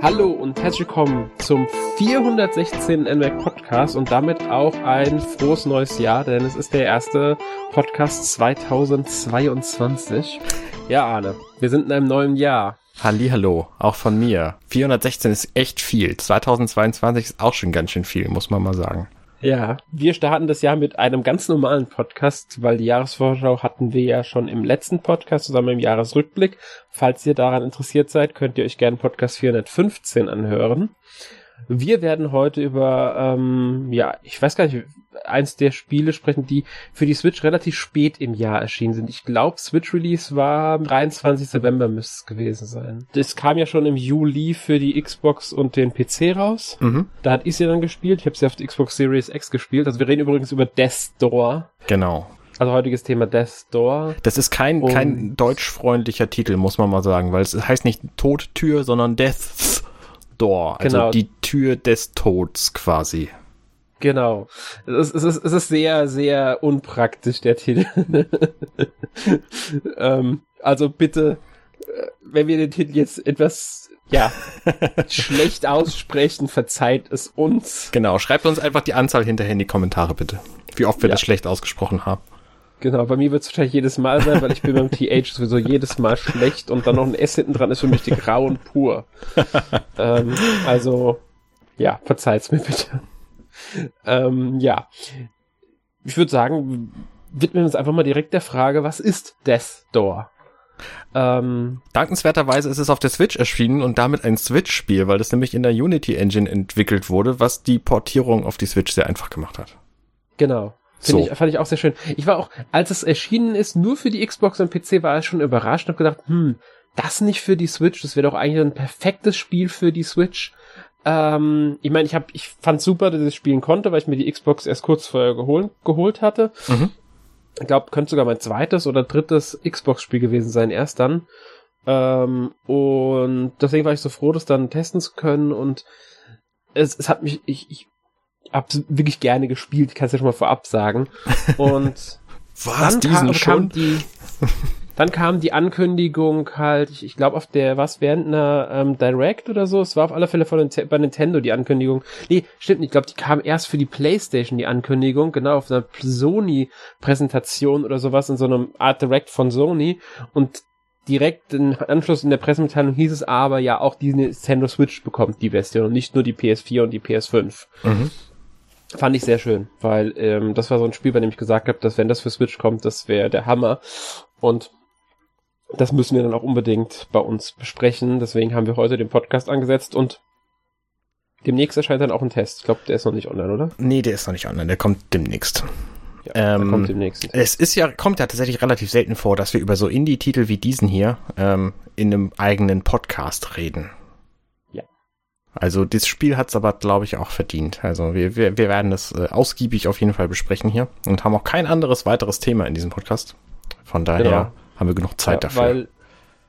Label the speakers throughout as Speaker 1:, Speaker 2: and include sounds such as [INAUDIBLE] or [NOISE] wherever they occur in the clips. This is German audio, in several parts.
Speaker 1: Hallo und herzlich willkommen zum 416. NMAC Podcast und damit auch ein frohes neues Jahr, denn es ist der erste Podcast 2022. Ja, Arne, wir sind in einem neuen Jahr.
Speaker 2: Hallo, auch von mir. 416 ist echt viel. 2022 ist auch schon ganz schön viel, muss man mal sagen.
Speaker 1: Ja, wir starten das Jahr mit einem ganz normalen Podcast, weil die Jahresvorschau hatten wir ja schon im letzten Podcast zusammen im Jahresrückblick. Falls ihr daran interessiert seid, könnt ihr euch gerne Podcast 415 anhören. Wir werden heute über, ähm, ja, ich weiß gar nicht, eins der Spiele sprechen, die für die Switch relativ spät im Jahr erschienen sind. Ich glaube, Switch Release war 23. November müsste es gewesen sein. Das kam ja schon im Juli für die Xbox und den PC raus. Mhm. Da hat ich sie dann gespielt. Ich habe sie auf der Xbox Series X gespielt. Also wir reden übrigens über Death Door.
Speaker 2: Genau.
Speaker 1: Also heutiges Thema Death Door.
Speaker 2: Das ist kein, kein deutschfreundlicher Titel, muss man mal sagen, weil es heißt nicht Todtür, sondern Death Door. Also genau. die Tür des Todes quasi.
Speaker 1: Genau. Es ist, es ist, es ist sehr, sehr unpraktisch, der Titel. [LAUGHS] ähm, also bitte, äh, wenn wir den Titel jetzt etwas, ja, [LAUGHS] schlecht aussprechen, verzeiht es uns.
Speaker 2: Genau, schreibt uns einfach die Anzahl hinterher in die Kommentare, bitte. Wie oft wir ja. das schlecht ausgesprochen haben.
Speaker 1: Genau, bei mir wird es wahrscheinlich jedes Mal sein, weil ich bin beim TH sowieso jedes Mal schlecht und dann noch ein S hinten dran ist für mich die Grauen pur. [LAUGHS] ähm, also, ja, verzeiht's mir bitte. ähm, ja. Ich würde sagen, widmen wir uns einfach mal direkt der Frage, was ist Death Door?
Speaker 2: Ähm, Dankenswerterweise ist es auf der Switch erschienen und damit ein Switch-Spiel, weil das nämlich in der Unity Engine entwickelt wurde, was die Portierung auf die Switch sehr einfach gemacht hat.
Speaker 1: Genau. Finde so. ich, fand ich auch sehr schön. Ich war auch, als es erschienen ist, nur für die Xbox und PC, war ich schon überrascht und habe gedacht, hm, das nicht für die Switch, das wäre doch eigentlich ein perfektes Spiel für die Switch. Ähm, ich meine, ich hab, ich fand super, dass ich spielen konnte, weil ich mir die Xbox erst kurz vorher geholt, geholt hatte. Mhm. Ich glaube, könnte sogar mein zweites oder drittes Xbox-Spiel gewesen sein, erst dann. Ähm, und deswegen war ich so froh, das dann testen zu können und es, es hat mich, ich, ich hab's wirklich gerne gespielt, kannst ja schon mal vorab sagen. [LAUGHS] Und
Speaker 2: Was, dann kam, kam
Speaker 1: die, dann kam die Ankündigung halt, ich, ich glaube auf der, was, während einer ähm, Direct oder so, es war auf alle Fälle von bei Nintendo die Ankündigung. Nee, stimmt nicht, ich glaube, die kam erst für die Playstation, die Ankündigung, genau, auf einer Sony-Präsentation oder sowas, in so einem Art Direct von Sony. Und direkt im Anschluss in der Pressemitteilung hieß es aber ja auch die Nintendo Switch bekommt die Version und nicht nur die PS4 und die PS5. Mhm. Fand ich sehr schön, weil ähm, das war so ein Spiel, bei dem ich gesagt habe, dass wenn das für Switch kommt, das wäre der Hammer. Und das müssen wir dann auch unbedingt bei uns besprechen. Deswegen haben wir heute den Podcast angesetzt und demnächst erscheint dann auch ein Test. Ich glaube, der ist noch nicht online, oder?
Speaker 2: Nee, der ist noch nicht online. Der kommt demnächst.
Speaker 1: Ja, ähm, kommt demnächst.
Speaker 2: Es ist ja, kommt ja tatsächlich relativ selten vor, dass wir über so Indie-Titel wie diesen hier ähm, in einem eigenen Podcast reden. Also das Spiel hat es aber, glaube ich, auch verdient. Also wir, wir, wir werden das äh, ausgiebig auf jeden Fall besprechen hier und haben auch kein anderes weiteres Thema in diesem Podcast. Von daher genau. haben wir genug Zeit ja, dafür. Weil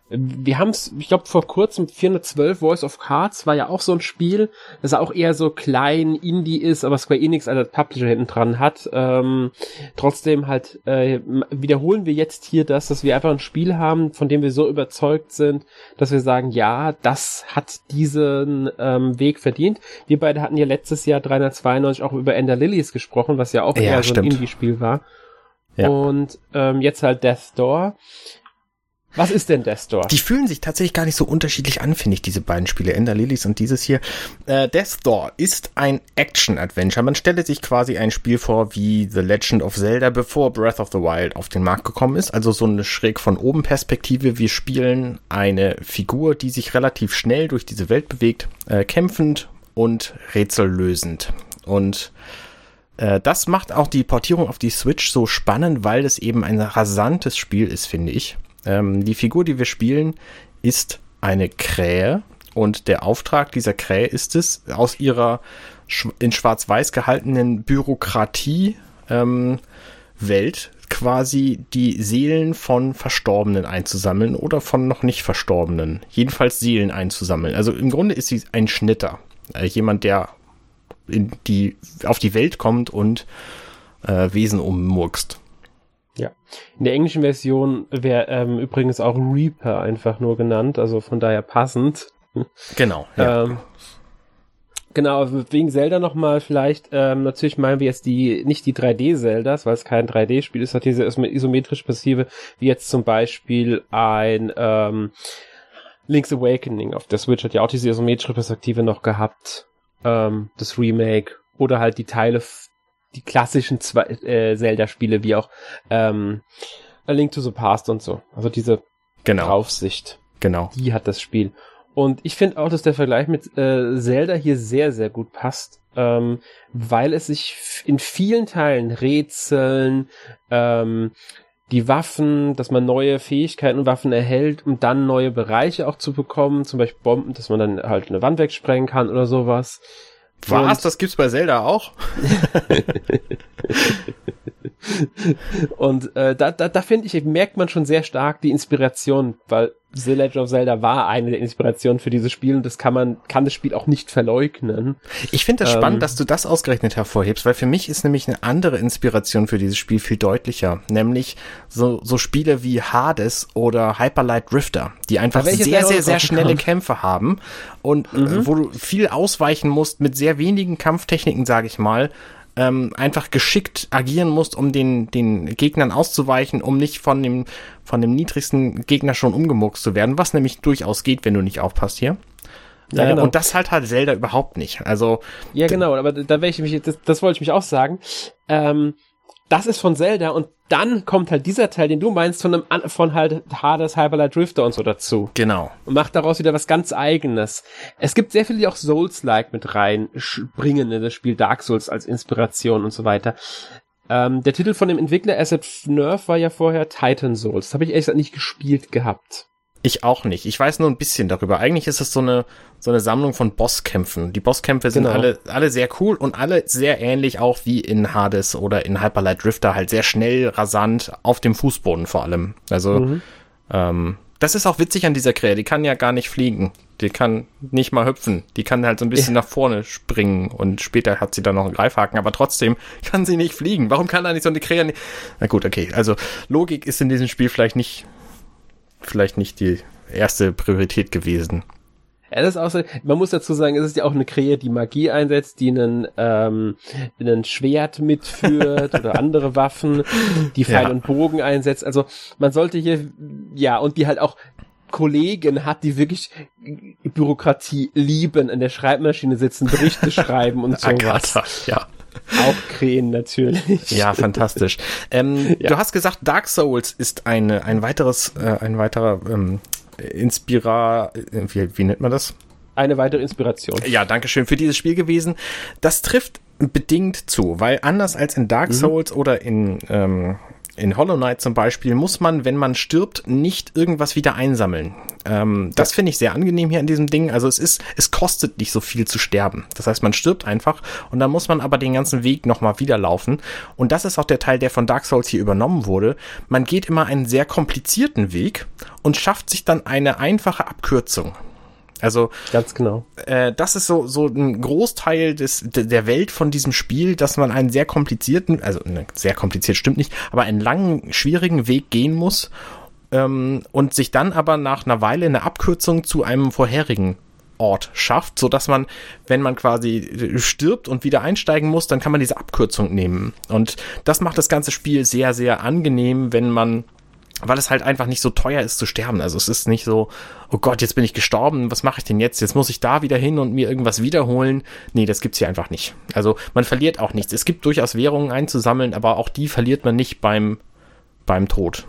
Speaker 1: wir haben es, ich glaube, vor kurzem 412 Voice of Cards war ja auch so ein Spiel, das auch eher so klein Indie ist, aber Square Enix als Publisher hinten dran hat. Ähm, trotzdem halt äh, wiederholen wir jetzt hier das, dass wir einfach ein Spiel haben, von dem wir so überzeugt sind, dass wir sagen, ja, das hat diesen ähm, Weg verdient. Wir beide hatten ja letztes Jahr 392 auch über Ender Lilies gesprochen, was ja auch ja, eher so ein Indie-Spiel war. Ja. Und ähm, jetzt halt Death Door. Was ist denn Death Door?
Speaker 2: Die fühlen sich tatsächlich gar nicht so unterschiedlich an, finde ich, diese beiden Spiele, Ender Lilies und dieses hier. Äh, Death Door ist ein Action-Adventure. Man stelle sich quasi ein Spiel vor wie The Legend of Zelda, bevor Breath of the Wild auf den Markt gekommen ist. Also so eine schräg von oben Perspektive. Wir spielen eine Figur, die sich relativ schnell durch diese Welt bewegt, äh, kämpfend und rätsellösend. Und äh, das macht auch die Portierung auf die Switch so spannend, weil es eben ein rasantes Spiel ist, finde ich. Ähm, die Figur, die wir spielen, ist eine Krähe und der Auftrag dieser Krähe ist es, aus ihrer in Schwarz-Weiß gehaltenen Bürokratie ähm, quasi die Seelen von Verstorbenen einzusammeln oder von noch nicht Verstorbenen. Jedenfalls Seelen einzusammeln. Also im Grunde ist sie ein Schnitter. Äh, jemand, der in die, auf die Welt kommt und äh, Wesen ummurkst.
Speaker 1: Ja. In der englischen Version wäre ähm, übrigens auch Reaper einfach nur genannt, also von daher passend.
Speaker 2: Genau, ja.
Speaker 1: Ähm, genau, wegen Zelda nochmal vielleicht, ähm, natürlich meinen wir jetzt die, nicht die 3D-Zeldas, weil es kein 3D-Spiel ist, hat diese isometrische Passive, wie jetzt zum Beispiel ein ähm, Link's Awakening auf der Switch hat ja auch diese isometrische Perspektive noch gehabt, ähm, das Remake, oder halt die Teile, die klassischen zwei, äh, Zelda-Spiele, wie auch ähm, A Link to the Past und so. Also diese
Speaker 2: genau.
Speaker 1: Draufsicht.
Speaker 2: Genau.
Speaker 1: Die hat das Spiel. Und ich finde auch, dass der Vergleich mit äh, Zelda hier sehr, sehr gut passt, ähm, weil es sich in vielen Teilen Rätseln, ähm, die Waffen, dass man neue Fähigkeiten und Waffen erhält, um dann neue Bereiche auch zu bekommen, zum Beispiel Bomben, dass man dann halt eine Wand wegsprengen kann oder sowas.
Speaker 2: Was? Und das gibt's bei Zelda auch? [LAUGHS]
Speaker 1: und äh, da, da, da finde ich, merkt man schon sehr stark die Inspiration, weil The Legend of Zelda war eine der Inspirationen für dieses Spiel und das kann man, kann das Spiel auch nicht verleugnen.
Speaker 2: Ich finde das ähm, spannend, dass du das ausgerechnet hervorhebst, weil für mich ist nämlich eine andere Inspiration für dieses Spiel viel deutlicher, nämlich so, so Spiele wie Hades oder Hyper Light Drifter, die einfach sehr, sehr, sehr schnelle Kämpfe haben und äh, mhm. wo du viel ausweichen musst mit sehr wenigen Kampftechniken, sage ich mal, ähm, einfach geschickt agieren musst, um den, den Gegnern auszuweichen, um nicht von dem, von dem niedrigsten Gegner schon umgemuckst zu werden, was nämlich durchaus geht, wenn du nicht aufpasst hier. Ja, äh, genau. Und das halt halt Zelda überhaupt nicht. Also
Speaker 1: ja, genau. Aber da werde ich mich, das, das wollte ich mich auch sagen. Ähm, das ist von Zelda und dann kommt halt dieser Teil, den du meinst, von einem, von halt Hades, Hyperlight Drifter und so dazu.
Speaker 2: Genau.
Speaker 1: Und macht daraus wieder was ganz eigenes. Es gibt sehr viele, die auch Souls-like mit rein springen in das Spiel Dark Souls als Inspiration und so weiter. Ähm, der Titel von dem Entwickler Asset Nerve war ja vorher Titan Souls. Das habe ich ehrlich gesagt nicht gespielt gehabt.
Speaker 2: Ich auch nicht. Ich weiß nur ein bisschen darüber. Eigentlich ist es so eine, so eine Sammlung von Bosskämpfen. Die Bosskämpfe sind genau. alle, alle sehr cool und alle sehr ähnlich auch wie in Hades oder in Hyperlight Drifter, halt sehr schnell, rasant, auf dem Fußboden vor allem. Also, mhm. ähm, das ist auch witzig an dieser Krähe. Die kann ja gar nicht fliegen. Die kann nicht mal hüpfen. Die kann halt so ein bisschen ja. nach vorne springen und später hat sie dann noch einen Greifhaken, aber trotzdem [LAUGHS] kann sie nicht fliegen. Warum kann da nicht so eine Krähe? Na gut, okay. Also Logik ist in diesem Spiel vielleicht nicht vielleicht nicht die erste Priorität gewesen.
Speaker 1: Ja, das ist auch so, man muss dazu sagen, es ist ja auch eine Krähe, die Magie einsetzt, die einen, ähm, einen Schwert mitführt [LAUGHS] oder andere Waffen, die Pfeil ja. und Bogen einsetzt. Also man sollte hier, ja, und die halt auch Kollegen hat, die wirklich Bürokratie lieben, an der Schreibmaschine sitzen, Berichte [LAUGHS] schreiben und sowas. Agatha,
Speaker 2: ja.
Speaker 1: Auch Krähen natürlich.
Speaker 2: Ja, fantastisch. Ähm, [LAUGHS] ja. Du hast gesagt, Dark Souls ist eine, ein weiteres, äh, ein weiterer ähm, Inspira, wie, wie nennt man das?
Speaker 1: Eine weitere Inspiration.
Speaker 2: Ja, danke schön für dieses Spiel gewesen. Das trifft bedingt zu, weil anders als in Dark mhm. Souls mhm. oder in ähm, in Hollow Knight zum Beispiel muss man, wenn man stirbt, nicht irgendwas wieder einsammeln. Ähm, das finde ich sehr angenehm hier an diesem Ding. Also es ist, es kostet nicht so viel zu sterben. Das heißt, man stirbt einfach und dann muss man aber den ganzen Weg nochmal wieder laufen. Und das ist auch der Teil, der von Dark Souls hier übernommen wurde. Man geht immer einen sehr komplizierten Weg und schafft sich dann eine einfache Abkürzung. Also
Speaker 1: ganz genau.
Speaker 2: Äh, das ist so so ein Großteil des der Welt von diesem Spiel, dass man einen sehr komplizierten, also ne, sehr kompliziert stimmt nicht, aber einen langen schwierigen Weg gehen muss ähm, und sich dann aber nach einer Weile eine Abkürzung zu einem vorherigen Ort schafft, so dass man, wenn man quasi stirbt und wieder einsteigen muss, dann kann man diese Abkürzung nehmen. Und das macht das ganze Spiel sehr, sehr angenehm, wenn man weil es halt einfach nicht so teuer ist zu sterben. Also es ist nicht so, oh Gott, jetzt bin ich gestorben, was mache ich denn jetzt? Jetzt muss ich da wieder hin und mir irgendwas wiederholen. Nee, das gibt's hier einfach nicht. Also man verliert auch nichts. Es gibt durchaus Währungen einzusammeln, aber auch die verliert man nicht beim, beim Tod.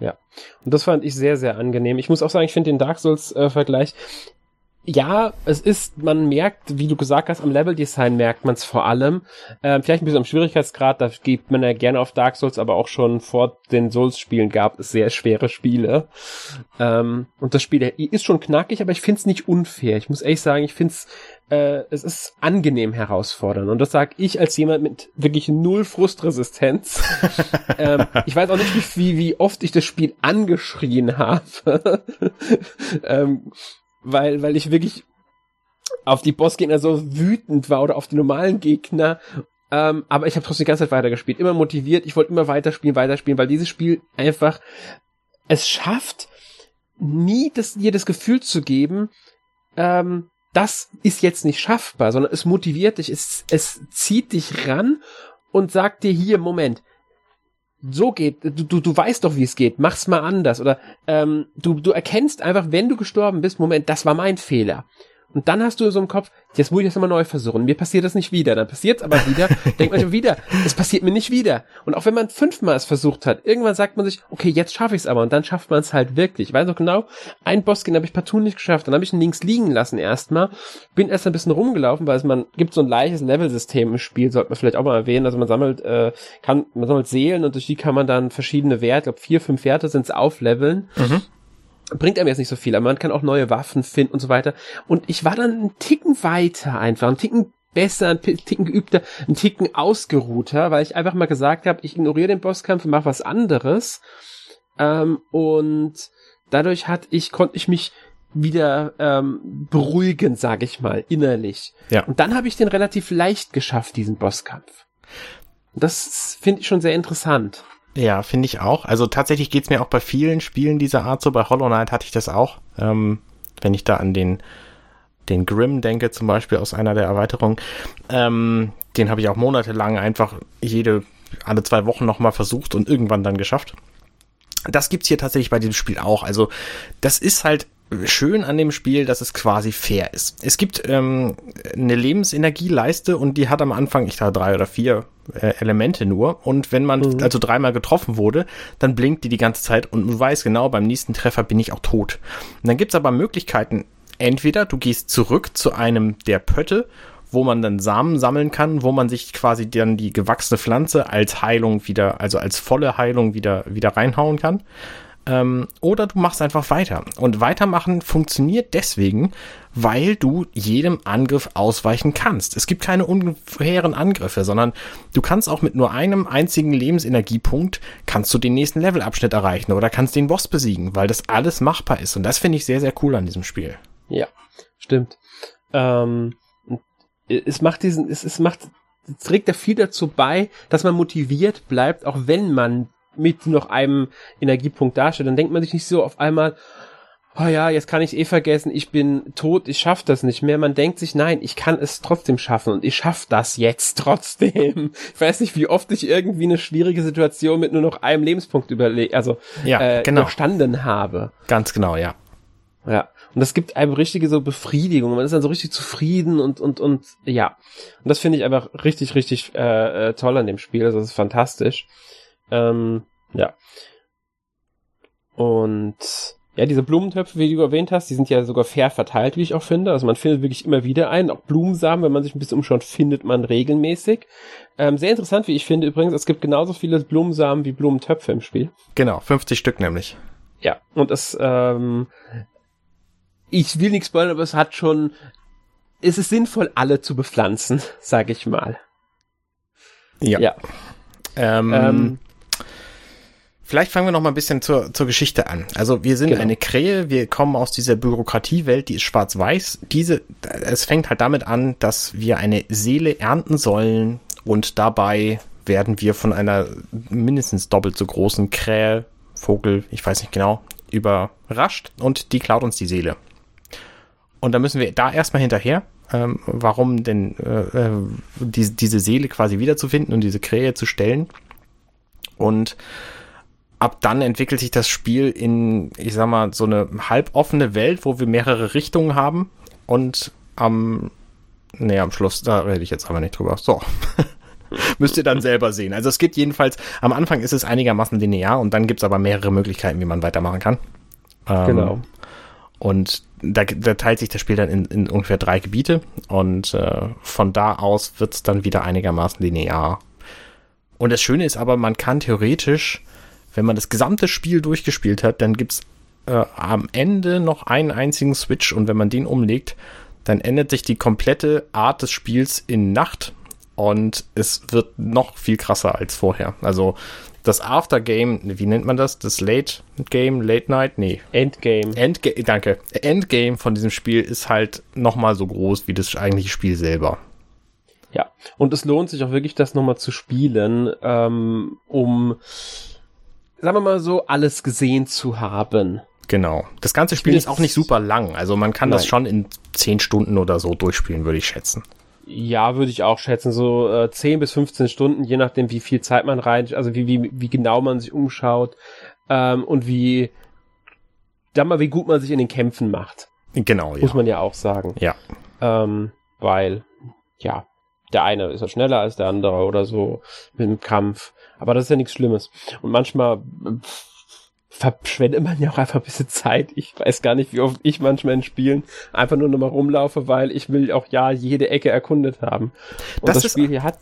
Speaker 1: Ja, und das fand ich sehr, sehr angenehm. Ich muss auch sagen, ich finde den Dark Souls-Vergleich äh, ja, es ist, man merkt, wie du gesagt hast, am Leveldesign merkt man es vor allem. Ähm, vielleicht ein bisschen am Schwierigkeitsgrad, da gibt man ja gerne auf Dark Souls, aber auch schon vor den Souls-Spielen gab es sehr schwere Spiele. Ähm, und das Spiel ist schon knackig, aber ich finde es nicht unfair. Ich muss ehrlich sagen, ich finde es, äh, es ist angenehm herausfordernd. Und das sage ich als jemand mit wirklich null Frustresistenz. [LAUGHS] ähm, ich weiß auch nicht, wie, wie oft ich das Spiel angeschrien habe. [LAUGHS] ähm, weil, weil ich wirklich auf die Bossgegner so wütend war oder auf die normalen Gegner. Ähm, aber ich habe trotzdem die ganze Zeit weitergespielt. Immer motiviert. Ich wollte immer weiterspielen, weiterspielen, weil dieses Spiel einfach es schafft, nie das, dir das Gefühl zu geben, ähm, das ist jetzt nicht schaffbar, sondern es motiviert dich, es, es zieht dich ran und sagt dir hier, Moment, so geht, du, du, du weißt doch, wie es geht, mach's mal anders. Oder ähm, du, du erkennst einfach, wenn du gestorben bist, Moment, das war mein Fehler. Und dann hast du so im Kopf, jetzt muss ich das nochmal neu versuchen. Mir passiert das nicht wieder. Dann passiert es aber wieder. [LAUGHS] denkt man schon wieder, es passiert mir nicht wieder. Und auch wenn man fünfmal es versucht hat, irgendwann sagt man sich, okay, jetzt schaffe ich es aber. Und dann schafft man es halt wirklich. Ich weiß noch genau, ein Bossgame habe ich partout nicht geschafft. Dann habe ich ihn links liegen lassen erstmal. Bin erst ein bisschen rumgelaufen, weil es man gibt so ein leichtes Level-System im Spiel, sollte man vielleicht auch mal erwähnen. Also man sammelt, äh, kann, man sammelt Seelen und durch die kann man dann verschiedene Werte, ich glaube vier, fünf Werte sind es aufleveln. Mhm bringt einem jetzt nicht so viel, aber man kann auch neue Waffen finden und so weiter. Und ich war dann einen Ticken weiter einfach, einen Ticken besser, einen Ticken geübter, einen Ticken ausgeruhter, weil ich einfach mal gesagt habe, ich ignoriere den Bosskampf und mache was anderes. Ähm, und dadurch hat ich, konnte ich mich wieder ähm, beruhigen, sage ich mal, innerlich. Ja. Und dann habe ich den relativ leicht geschafft, diesen Bosskampf. Das finde ich schon sehr interessant.
Speaker 2: Ja, finde ich auch. Also tatsächlich geht's mir auch bei vielen Spielen dieser Art so. Bei Hollow Knight hatte ich das auch. Ähm, wenn ich da an den, den Grimm denke, zum Beispiel aus einer der Erweiterungen. Ähm, den habe ich auch monatelang einfach jede, alle zwei Wochen nochmal versucht und irgendwann dann geschafft. Das gibt's hier tatsächlich bei diesem Spiel auch. Also das ist halt schön an dem Spiel, dass es quasi fair ist. Es gibt ähm, eine Lebensenergieleiste und die hat am Anfang, ich da drei oder vier äh, Elemente nur. Und wenn man mhm. also dreimal getroffen wurde, dann blinkt die die ganze Zeit und du weißt genau, beim nächsten Treffer bin ich auch tot. Und dann gibt's aber Möglichkeiten. Entweder du gehst zurück zu einem der Pötte wo man dann Samen sammeln kann, wo man sich quasi dann die gewachsene Pflanze als Heilung wieder, also als volle Heilung wieder, wieder reinhauen kann. Ähm, oder du machst einfach weiter. Und weitermachen funktioniert deswegen, weil du jedem Angriff ausweichen kannst. Es gibt keine ungefähren Angriffe, sondern du kannst auch mit nur einem einzigen Lebensenergiepunkt kannst du den nächsten Levelabschnitt erreichen oder kannst den Boss besiegen, weil das alles machbar ist. Und das finde ich sehr, sehr cool an diesem Spiel.
Speaker 1: Ja, stimmt. Ähm, es macht diesen, es, es macht, trägt da viel dazu bei, dass man motiviert bleibt, auch wenn man mit noch einem Energiepunkt darstellt, dann denkt man sich nicht so auf einmal, oh ja, jetzt kann ich eh vergessen, ich bin tot, ich schaff das nicht mehr. Man denkt sich, nein, ich kann es trotzdem schaffen und ich schaff das jetzt trotzdem. [LAUGHS] Ich weiß nicht, wie oft ich irgendwie eine schwierige Situation mit nur noch einem Lebenspunkt überlegt, also ja, äh, genau. überstanden habe.
Speaker 2: Ganz genau, ja.
Speaker 1: Ja. Und das gibt einem richtige so Befriedigung. Man ist dann so richtig zufrieden und, und, und, ja. Und das finde ich einfach richtig, richtig äh, äh, toll an dem Spiel. Also das ist fantastisch. Ähm, ja. Und ja, diese Blumentöpfe, wie du erwähnt hast, die sind ja sogar fair verteilt, wie ich auch finde. Also man findet wirklich immer wieder einen. Auch Blumensamen, wenn man sich ein bisschen umschaut, findet man regelmäßig. Ähm, sehr interessant, wie ich finde übrigens, es gibt genauso viele Blumensamen wie Blumentöpfe im Spiel.
Speaker 2: Genau, 50 Stück nämlich.
Speaker 1: Ja, und es, ähm, ich will nichts spoilern, aber es hat schon, es ist sinnvoll, alle zu bepflanzen, [LAUGHS] sag ich mal.
Speaker 2: Ja. ja. Ähm, ähm, Vielleicht fangen wir noch mal ein bisschen zur, zur Geschichte an. Also wir sind genau. eine Krähe, wir kommen aus dieser Bürokratiewelt, die ist schwarz-weiß. Diese, es fängt halt damit an, dass wir eine Seele ernten sollen und dabei werden wir von einer mindestens doppelt so großen Krähe, Vogel, ich weiß nicht genau, überrascht und die klaut uns die Seele. Und da müssen wir da erstmal hinterher, ähm, warum denn äh, äh, die, diese Seele quasi wiederzufinden und diese Krähe zu stellen. Und ab dann entwickelt sich das Spiel in, ich sag mal, so eine halboffene Welt, wo wir mehrere Richtungen haben und am, nee, am Schluss, da rede ich jetzt aber nicht drüber. So. [LAUGHS] Müsst ihr dann selber sehen. Also es gibt jedenfalls, am Anfang ist es einigermaßen linear und dann gibt's aber mehrere Möglichkeiten, wie man weitermachen kann.
Speaker 1: Ähm, genau.
Speaker 2: Und da, da teilt sich das Spiel dann in, in ungefähr drei Gebiete und äh, von da aus wird's dann wieder einigermaßen linear. Und das Schöne ist aber, man kann theoretisch wenn man das gesamte Spiel durchgespielt hat, dann gibt's äh, am Ende noch einen einzigen Switch und wenn man den umlegt, dann ändert sich die komplette Art des Spiels in Nacht und es wird noch viel krasser als vorher. Also das Aftergame, wie nennt man das? Das Late Game, Late Night? Nee.
Speaker 1: Endgame.
Speaker 2: Endgame, danke. Endgame von diesem Spiel ist halt nochmal so groß wie das eigentliche Spiel selber.
Speaker 1: Ja, und es lohnt sich auch wirklich, das nochmal zu spielen, ähm, um sagen wir mal so, alles gesehen zu haben.
Speaker 2: Genau. Das ganze Spiel ist auch nicht super lang. Also man kann Nein. das schon in zehn Stunden oder so durchspielen, würde ich schätzen.
Speaker 1: Ja, würde ich auch schätzen. So äh, 10 bis 15 Stunden, je nachdem, wie viel Zeit man rein, also wie, wie, wie genau man sich umschaut ähm, und wie, dann mal, wie gut man sich in den Kämpfen macht.
Speaker 2: Genau,
Speaker 1: ja. Muss man ja auch sagen.
Speaker 2: Ja.
Speaker 1: Ähm, weil, ja, der eine ist ja schneller als der andere oder so mit dem Kampf. Aber das ist ja nichts Schlimmes. Und manchmal verschwendet man ja auch einfach ein bisschen Zeit. Ich weiß gar nicht, wie oft ich manchmal in Spielen einfach nur nochmal rumlaufe, weil ich will auch ja jede Ecke erkundet haben. Und das, das Spiel hier hat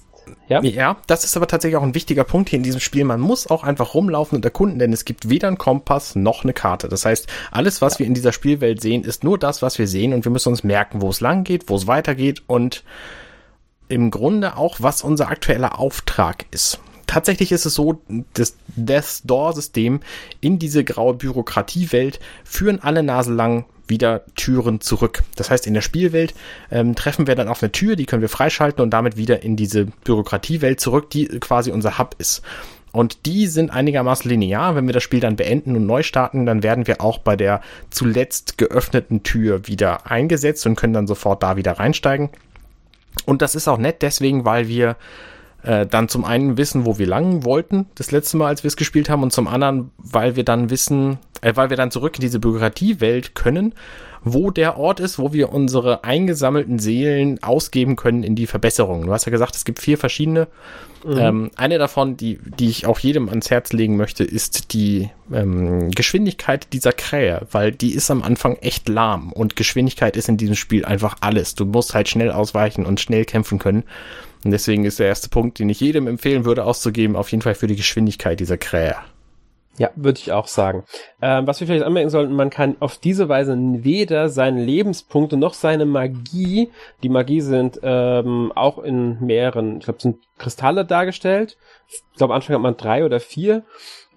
Speaker 2: ja? ja, das ist aber tatsächlich auch ein wichtiger Punkt hier in diesem Spiel. Man muss auch einfach rumlaufen und erkunden, denn es gibt weder einen Kompass noch eine Karte. Das heißt, alles, was ja. wir in dieser Spielwelt sehen, ist nur das, was wir sehen und wir müssen uns merken, wo es lang geht, wo es weitergeht und im Grunde auch, was unser aktueller Auftrag ist. Tatsächlich ist es so, das Death Door System in diese graue Bürokratiewelt führen alle Nase lang wieder Türen zurück. Das heißt, in der Spielwelt ähm, treffen wir dann auf eine Tür, die können wir freischalten und damit wieder in diese Bürokratiewelt zurück, die quasi unser Hub ist. Und die sind einigermaßen linear. Wenn wir das Spiel dann beenden und neu starten, dann werden wir auch bei der zuletzt geöffneten Tür wieder eingesetzt und können dann sofort da wieder reinsteigen. Und das ist auch nett deswegen, weil wir äh, dann zum einen wissen, wo wir lang wollten, das letzte Mal, als wir es gespielt haben, und zum anderen, weil wir dann wissen, äh, weil wir dann zurück in diese Bürokratiewelt können, wo der Ort ist, wo wir unsere eingesammelten Seelen ausgeben können in die Verbesserung. Du hast ja gesagt, es gibt vier verschiedene. Mhm. Ähm, eine davon, die, die ich auch jedem ans Herz legen möchte, ist die ähm, Geschwindigkeit dieser Krähe, weil die ist am Anfang echt lahm und Geschwindigkeit ist in diesem Spiel einfach alles. Du musst halt schnell ausweichen und schnell kämpfen können. Und deswegen ist der erste Punkt, den ich jedem empfehlen würde auszugeben, auf jeden Fall für die Geschwindigkeit dieser Krähe.
Speaker 1: Ja, würde ich auch sagen. Ähm, was wir vielleicht anmerken sollten, man kann auf diese Weise weder seine Lebenspunkte noch seine Magie, die Magie sind ähm, auch in mehreren, ich glaube, sind Kristalle dargestellt. Ich glaube, am Anfang hat man drei oder vier.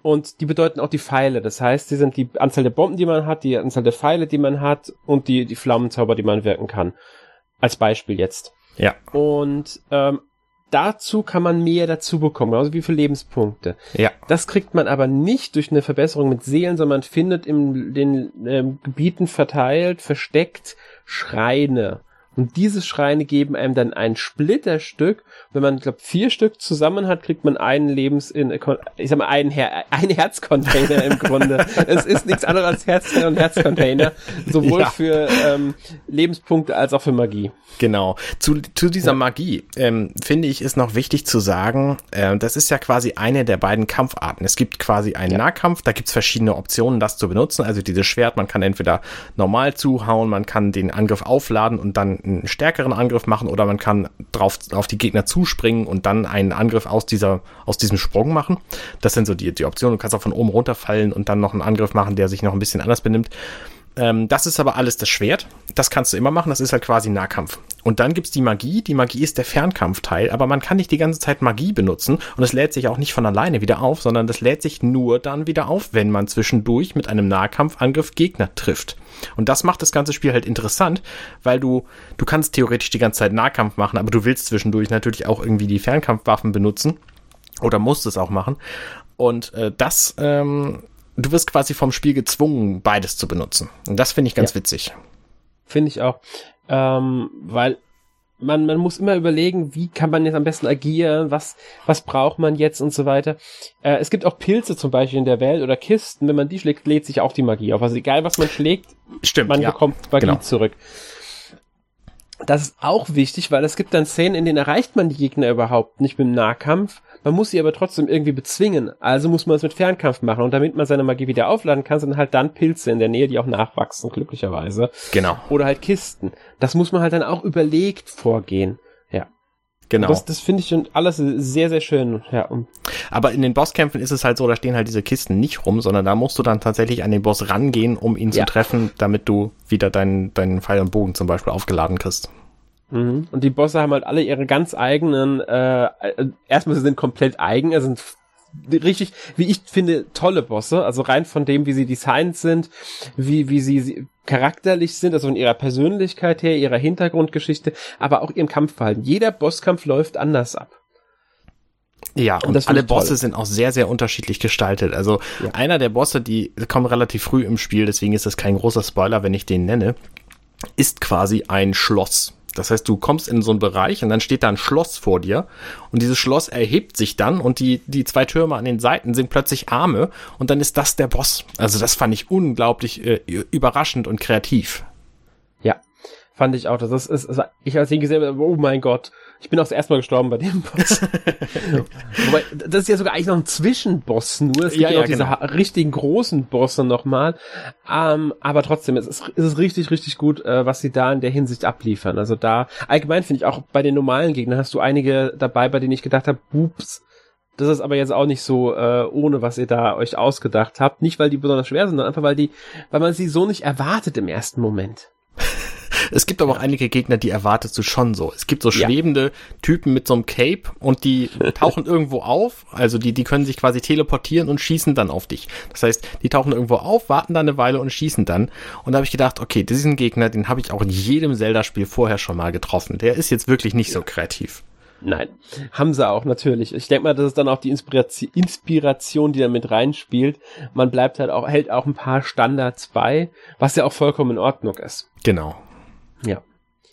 Speaker 1: Und die bedeuten auch die Pfeile. Das heißt, die sind die Anzahl der Bomben, die man hat, die Anzahl der Pfeile, die man hat und die, die Flammenzauber, die man wirken kann. Als Beispiel jetzt.
Speaker 2: Ja.
Speaker 1: Und ähm, dazu kann man mehr dazu bekommen, genauso wie für Lebenspunkte.
Speaker 2: Ja.
Speaker 1: Das kriegt man aber nicht durch eine Verbesserung mit Seelen, sondern man findet in den ähm, Gebieten verteilt, versteckt Schreine. Und diese Schreine geben einem dann ein Splitterstück. Wenn man, glaube vier Stück zusammen hat, kriegt man einen Lebens in, ich sag mal, einen, Her ein Herzcontainer im Grunde. [LAUGHS] es ist nichts anderes als Herz und Herzcontainer. Sowohl ja. für ähm, Lebenspunkte als auch für Magie.
Speaker 2: Genau. Zu, zu dieser ja. Magie, ähm, finde ich, ist noch wichtig zu sagen, äh, das ist ja quasi eine der beiden Kampfarten. Es gibt quasi einen ja. Nahkampf, da gibt's verschiedene Optionen, das zu benutzen. Also dieses Schwert, man kann entweder normal zuhauen, man kann den Angriff aufladen und dann einen stärkeren Angriff machen oder man kann drauf auf die Gegner zuspringen und dann einen Angriff aus dieser aus diesem Sprung machen. Das sind so die die Optionen. Du kannst auch von oben runterfallen und dann noch einen Angriff machen, der sich noch ein bisschen anders benimmt. Ähm, das ist aber alles das Schwert. Das kannst du immer machen. Das ist halt quasi Nahkampf. Und dann gibt's die Magie. Die Magie ist der Fernkampfteil, aber man kann nicht die ganze Zeit Magie benutzen und es lädt sich auch nicht von alleine wieder auf, sondern das lädt sich nur dann wieder auf, wenn man zwischendurch mit einem Nahkampfangriff Gegner trifft. Und das macht das ganze Spiel halt interessant, weil du, du kannst theoretisch die ganze Zeit Nahkampf machen, aber du willst zwischendurch natürlich auch irgendwie die Fernkampfwaffen benutzen oder musst es auch machen. Und äh, das ähm, du wirst quasi vom Spiel gezwungen, beides zu benutzen. Und das finde ich ganz ja. witzig.
Speaker 1: Finde ich auch. Ähm, weil man, man muss immer überlegen, wie kann man jetzt am besten agieren, was, was braucht man jetzt und so weiter. Äh, es gibt auch Pilze zum Beispiel in der Welt oder Kisten, wenn man die schlägt, lädt sich auch die Magie auf. Also egal, was man schlägt,
Speaker 2: Stimmt,
Speaker 1: man ja. bekommt Magie genau. zurück. Das ist auch wichtig, weil es gibt dann Szenen, in denen erreicht man die Gegner überhaupt nicht mit dem Nahkampf. Man muss sie aber trotzdem irgendwie bezwingen. Also muss man es mit Fernkampf machen. Und damit man seine Magie wieder aufladen kann, sind halt dann Pilze in der Nähe, die auch nachwachsen, glücklicherweise.
Speaker 2: Genau.
Speaker 1: Oder halt Kisten. Das muss man halt dann auch überlegt vorgehen. Ja.
Speaker 2: Genau.
Speaker 1: das, das finde ich schon alles sehr, sehr schön. Ja.
Speaker 2: Aber in den Bosskämpfen ist es halt so, da stehen halt diese Kisten nicht rum, sondern da musst du dann tatsächlich an den Boss rangehen, um ihn ja. zu treffen, damit du wieder deinen, deinen Pfeil und Bogen zum Beispiel aufgeladen kriegst.
Speaker 1: Mhm. Und die Bosse haben halt alle ihre ganz eigenen, äh, äh erstmal sie sind komplett eigen, also sind richtig, wie ich finde, tolle Bosse, also rein von dem, wie sie designt sind, wie, wie sie charakterlich sind, also von ihrer Persönlichkeit her, ihrer Hintergrundgeschichte, aber auch ihrem Kampfverhalten. Jeder Bosskampf läuft anders ab.
Speaker 2: Ja, und, und alle Bosse sind auch sehr, sehr unterschiedlich gestaltet. Also ja. einer der Bosse, die kommen relativ früh im Spiel, deswegen ist das kein großer Spoiler, wenn ich den nenne, ist quasi ein Schloss. Das heißt, du kommst in so einen Bereich und dann steht da ein Schloss vor dir und dieses Schloss erhebt sich dann und die, die zwei Türme an den Seiten sind plötzlich Arme und dann ist das der Boss. Also das fand ich unglaublich äh, überraschend und kreativ.
Speaker 1: Ja, fand ich auch. Das ist, ist, ist ich als ihn gesehen oh mein Gott, ich bin auch das erste Mal gestorben bei dem Boss. [LAUGHS] Wobei, das ist ja sogar eigentlich noch ein Zwischenboss nur. Es gibt ja, ja, noch diese genau. richtigen großen Bosse nochmal. Ähm, aber trotzdem, es ist, es ist richtig, richtig gut, äh, was sie da in der Hinsicht abliefern. Also da, allgemein finde ich auch bei den normalen Gegnern hast du einige dabei, bei denen ich gedacht habe, bups, das ist aber jetzt auch nicht so äh, ohne, was ihr da euch ausgedacht habt. Nicht, weil die besonders schwer sind, sondern einfach, weil die, weil man sie so nicht erwartet im ersten Moment. [LAUGHS]
Speaker 2: Es gibt aber auch einige Gegner, die erwartest du schon so. Es gibt so schwebende ja. Typen mit so einem Cape und die [LAUGHS] tauchen irgendwo auf. Also die, die können sich quasi teleportieren und schießen dann auf dich. Das heißt, die tauchen irgendwo auf, warten dann eine Weile und schießen dann. Und da habe ich gedacht, okay, diesen Gegner, den habe ich auch in jedem Zelda-Spiel vorher schon mal getroffen. Der ist jetzt wirklich nicht ja. so kreativ.
Speaker 1: Nein, haben sie auch natürlich. Ich denke mal, das ist dann auch die Inspiration, Inspiration, die da mit reinspielt. Man bleibt halt auch, hält auch ein paar Standards bei, was ja auch vollkommen in Ordnung ist.
Speaker 2: Genau.
Speaker 1: Ja.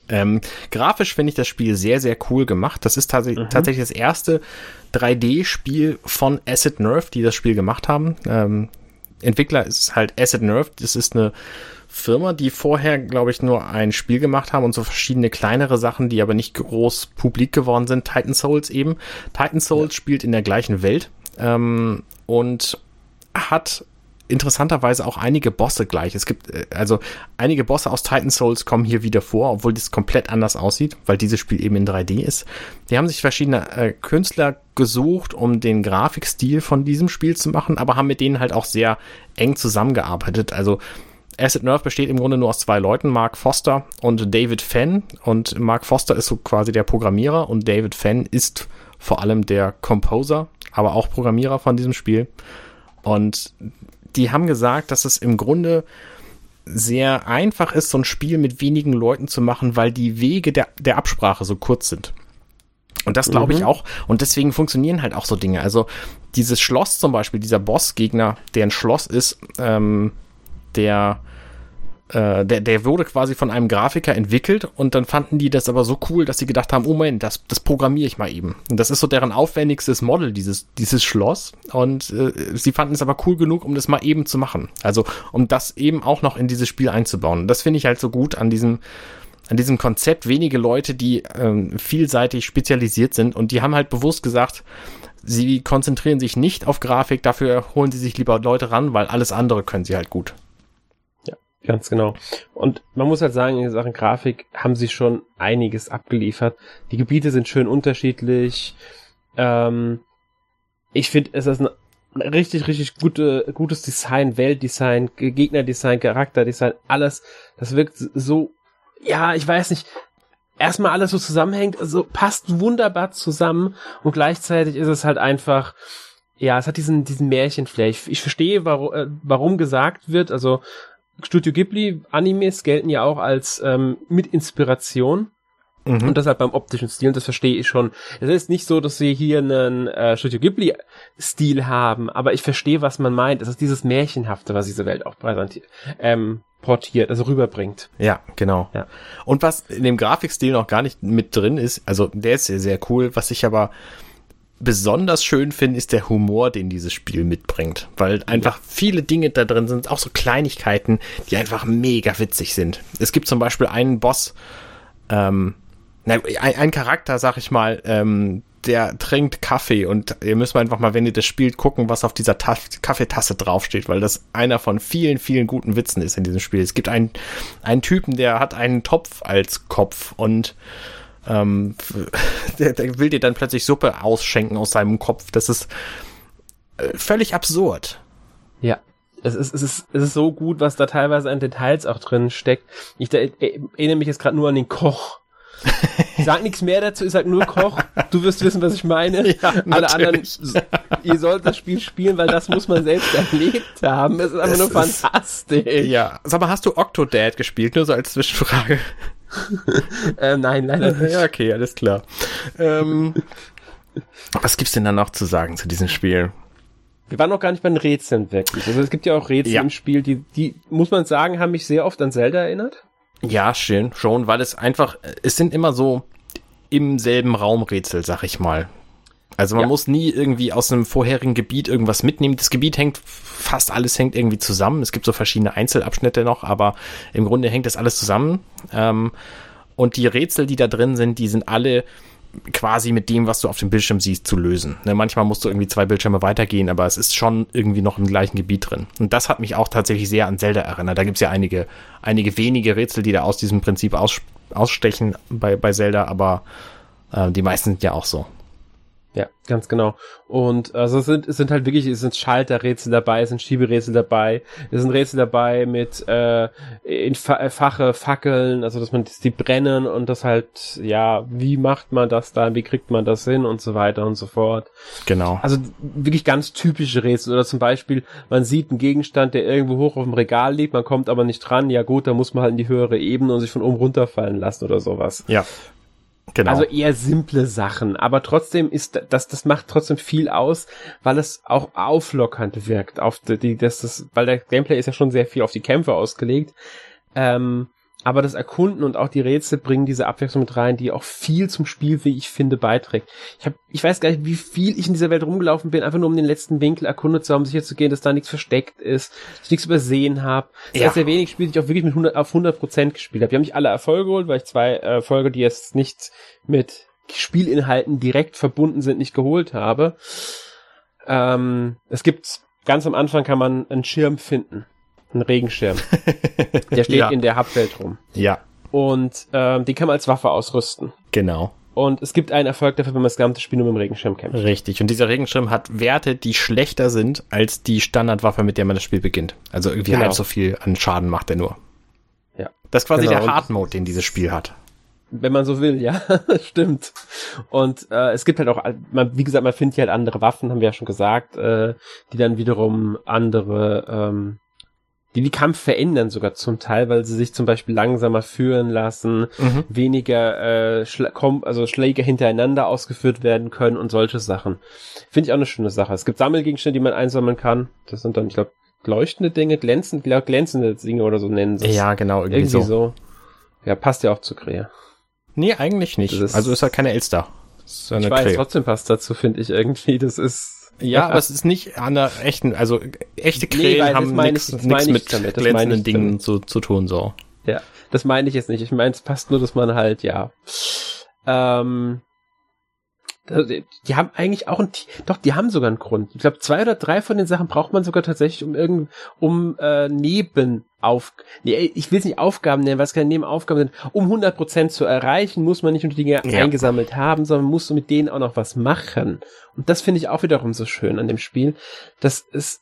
Speaker 2: Ähm, grafisch finde ich das Spiel sehr, sehr cool gemacht. Das ist tats mhm. tatsächlich das erste 3D-Spiel von Acid Nerve, die das Spiel gemacht haben. Ähm, Entwickler ist halt Acid Nerve. Das ist eine Firma, die vorher, glaube ich, nur ein Spiel gemacht haben und so verschiedene kleinere Sachen, die aber nicht groß publik geworden sind. Titan Souls eben. Titan Souls ja. spielt in der gleichen Welt ähm, und hat interessanterweise auch einige Bosse gleich. Es gibt äh, also einige Bosse aus Titan Souls kommen hier wieder vor, obwohl das komplett anders aussieht, weil dieses Spiel eben in 3D ist. Die haben sich verschiedene äh, Künstler gesucht, um den Grafikstil von diesem Spiel zu machen, aber haben mit denen halt auch sehr eng zusammengearbeitet. Also Acid Nerve besteht im Grunde nur aus zwei Leuten, Mark Foster und David Fenn. Und Mark Foster ist so quasi der Programmierer und David Fenn ist vor allem der Composer, aber auch Programmierer von diesem Spiel. Und die haben gesagt, dass es im Grunde sehr einfach ist, so ein Spiel mit wenigen Leuten zu machen, weil die Wege der, der Absprache so kurz sind. Und das glaube ich mhm. auch. Und deswegen funktionieren halt auch so Dinge. Also dieses Schloss zum Beispiel, dieser Bossgegner, der ein Schloss ist, ähm, der äh, der, der wurde quasi von einem Grafiker entwickelt und dann fanden die das aber so cool, dass sie gedacht haben, oh Moment, das, das programmiere ich mal eben. Und das ist so deren aufwendigstes Model, dieses, dieses Schloss. Und äh, sie fanden es aber cool genug, um das mal eben zu machen. Also um das eben auch noch in dieses Spiel einzubauen. Das finde ich halt so gut an diesem, an diesem Konzept. Wenige Leute, die ähm, vielseitig spezialisiert sind und die haben halt bewusst gesagt, sie konzentrieren sich nicht auf Grafik, dafür holen sie sich lieber Leute ran, weil alles andere können sie halt gut.
Speaker 1: Ganz genau. Und man muss halt sagen, in Sachen Grafik haben sie schon einiges abgeliefert. Die Gebiete sind schön unterschiedlich. Ähm, ich finde, es ist ein richtig, richtig gute, gutes Design, Weltdesign, Gegnerdesign, Charakterdesign, alles. Das wirkt so, ja, ich weiß nicht, erstmal alles so zusammenhängt, also passt wunderbar zusammen und gleichzeitig ist es halt einfach, ja, es hat diesen, diesen Märchenflair. Ich, ich verstehe, warum, äh, warum gesagt wird, also Studio Ghibli Animes gelten ja auch als ähm, mit Inspiration. Mhm. Und deshalb beim optischen Stil, und das verstehe ich schon. Es ist nicht so, dass wir hier einen äh, Studio Ghibli-Stil haben, aber ich verstehe, was man meint. Es ist dieses Märchenhafte, was diese Welt auch präsentiert, ähm, portiert, also rüberbringt.
Speaker 2: Ja, genau. Ja. Und was in dem Grafikstil noch gar nicht mit drin ist, also der ist sehr, sehr cool, was ich aber besonders schön finde, ist der Humor, den dieses Spiel mitbringt. Weil einfach viele Dinge da drin sind, auch so Kleinigkeiten, die einfach mega witzig sind. Es gibt zum Beispiel einen Boss, ähm, ein, ein Charakter, sag ich mal, ähm, der trinkt Kaffee und ihr müsst mal einfach mal, wenn ihr das spielt, gucken, was auf dieser Ta Kaffeetasse draufsteht, weil das einer von vielen, vielen guten Witzen ist in diesem Spiel. Es gibt einen, einen Typen, der hat einen Topf als Kopf und ähm, [LAUGHS] der, der will dir dann plötzlich Suppe ausschenken aus seinem Kopf. Das ist äh, völlig absurd.
Speaker 1: Ja. Es ist, es, ist, es ist so gut, was da teilweise an Details auch drin steckt. Ich da, äh, erinnere mich jetzt gerade nur an den Koch. Ich sag nichts mehr dazu, ich sag nur Koch. Du wirst wissen, was ich meine. [LAUGHS] Ja, Alle anderen, ihr sollt das Spiel spielen, weil das muss man selbst erlebt haben. Es ist einfach nur fantastisch.
Speaker 2: Ja. Sag mal, hast du Octodad gespielt? Nur so als Zwischenfrage. [LAUGHS]
Speaker 1: äh, nein, leider nicht.
Speaker 2: Ja, okay, alles klar. Ähm, Was gibt's denn da noch zu sagen zu diesem Spiel?
Speaker 1: Wir waren noch gar nicht bei den Rätseln wirklich. Also es gibt ja auch Rätsel ja. im Spiel, die, die, muss man sagen, haben mich sehr oft an Zelda erinnert.
Speaker 2: Ja, schön, schon, weil es einfach, es sind immer so im selben Raum Rätsel, sag ich mal. Also man ja. muss nie irgendwie aus einem vorherigen Gebiet irgendwas mitnehmen. Das Gebiet hängt, fast alles hängt irgendwie zusammen. Es gibt so verschiedene Einzelabschnitte noch, aber im Grunde hängt das alles zusammen. Ähm, und die Rätsel, die da drin sind, die sind alle quasi mit dem, was du auf dem Bildschirm siehst, zu lösen. Ne, manchmal musst du irgendwie zwei Bildschirme weitergehen, aber es ist schon irgendwie noch im gleichen Gebiet drin. Und das hat mich auch tatsächlich sehr an Zelda erinnert. Da gibt's ja einige, einige wenige Rätsel, die da aus diesem Prinzip aus, ausstechen bei, bei Zelda, aber äh, die meisten sind ja auch so.
Speaker 1: Ja, ganz genau. Und also es sind, es sind halt wirklich, es sind Schalterrätsel dabei, es sind Schieberätsel dabei, es sind Rätsel dabei mit äh, in Fa Fache Fackeln, also dass man die brennen und das halt, ja, wie macht man das da, wie kriegt man das hin und so weiter und so fort.
Speaker 2: Genau.
Speaker 1: Also wirklich ganz typische Rätsel. Oder zum Beispiel, man sieht einen Gegenstand, der irgendwo hoch auf dem Regal liegt, man kommt aber nicht dran, ja gut, da muss man halt in die höhere Ebene und sich von oben runterfallen lassen oder sowas.
Speaker 2: Ja. Genau.
Speaker 1: Also eher simple Sachen, aber trotzdem ist das, das macht trotzdem viel aus, weil es auch auflockernd wirkt auf die, das, das, weil der Gameplay ist ja schon sehr viel auf die Kämpfe ausgelegt. Ähm, aber das Erkunden und auch die Rätsel bringen diese Abwechslung mit rein, die auch viel zum Spiel, wie ich finde, beiträgt. Ich hab, ich weiß gar nicht, wie viel ich in dieser Welt rumgelaufen bin, einfach nur um den letzten Winkel erkundet zu haben, sicher zu gehen, dass da nichts versteckt ist, dass ich nichts übersehen habe. Das ja. heißt, sehr wenig Spiele, die ich auch wirklich mit 100, auf 100 Prozent gespielt habe. Die haben mich alle Erfolge geholt, weil ich zwei Erfolge, die jetzt nicht mit Spielinhalten direkt verbunden sind, nicht geholt habe. Ähm, es gibt, ganz am Anfang kann man einen Schirm finden ein Regenschirm. [LAUGHS] Der steht ja. in der Hubwelt rum.
Speaker 2: Ja.
Speaker 1: Und ähm, den kann man als Waffe ausrüsten.
Speaker 2: Genau.
Speaker 1: Und es gibt einen Erfolg dafür, wenn man das gesamte Spiel nur mit dem Regenschirm kämpft.
Speaker 2: Richtig. Und dieser Regenschirm hat Werte, die schlechter sind als die Standardwaffe, mit der man das Spiel beginnt. Also irgendwie genau. halb so viel an Schaden macht er nur.
Speaker 1: Ja.
Speaker 2: Das ist quasi genau. der Hard Mode, den dieses Spiel hat.
Speaker 1: Wenn man so will, ja, [LAUGHS] stimmt. Und äh, es gibt halt auch, man, wie gesagt, man findet hier halt andere Waffen, haben wir ja schon gesagt, äh, die dann wiederum andere ähm, die die Kampf verändern sogar zum Teil, weil sie sich zum Beispiel langsamer führen lassen, mhm. weniger äh, Schla also Schläge hintereinander ausgeführt werden können und solche Sachen. Finde ich auch eine schöne Sache. Es gibt Sammelgegenstände, die man einsammeln kann. Das sind dann, ich glaube, leuchtende Dinge, glänzend, glänzende Dinge oder so nennen sie
Speaker 2: es. Ja, genau, irgendwie, irgendwie so. so.
Speaker 1: Ja, passt ja auch zu Krähe.
Speaker 2: Nee, eigentlich nicht. Ist also ist halt keine Elster.
Speaker 1: Ist ich weiß, Krähe. trotzdem passt dazu, finde ich irgendwie. Das ist
Speaker 2: ja, aber es ist nicht an der echten, also echte Krähen nee, haben nichts mit damit. glänzenden Dingen zu, zu tun, so.
Speaker 1: Ja, das meine ich jetzt nicht. Ich meine, es passt nur, dass man halt, ja, ähm, die haben eigentlich auch ein, doch, die haben sogar einen Grund. Ich glaube, zwei oder drei von den Sachen braucht man sogar tatsächlich, um irgend, um äh, neben auf, nee, ich will es nicht Aufgaben nennen, weil es keine Nebenaufgaben sind. Um 100% zu erreichen, muss man nicht nur die Dinge ja. eingesammelt haben, sondern musst du mit denen auch noch was machen. Und das finde ich auch wiederum so schön an dem Spiel, dass es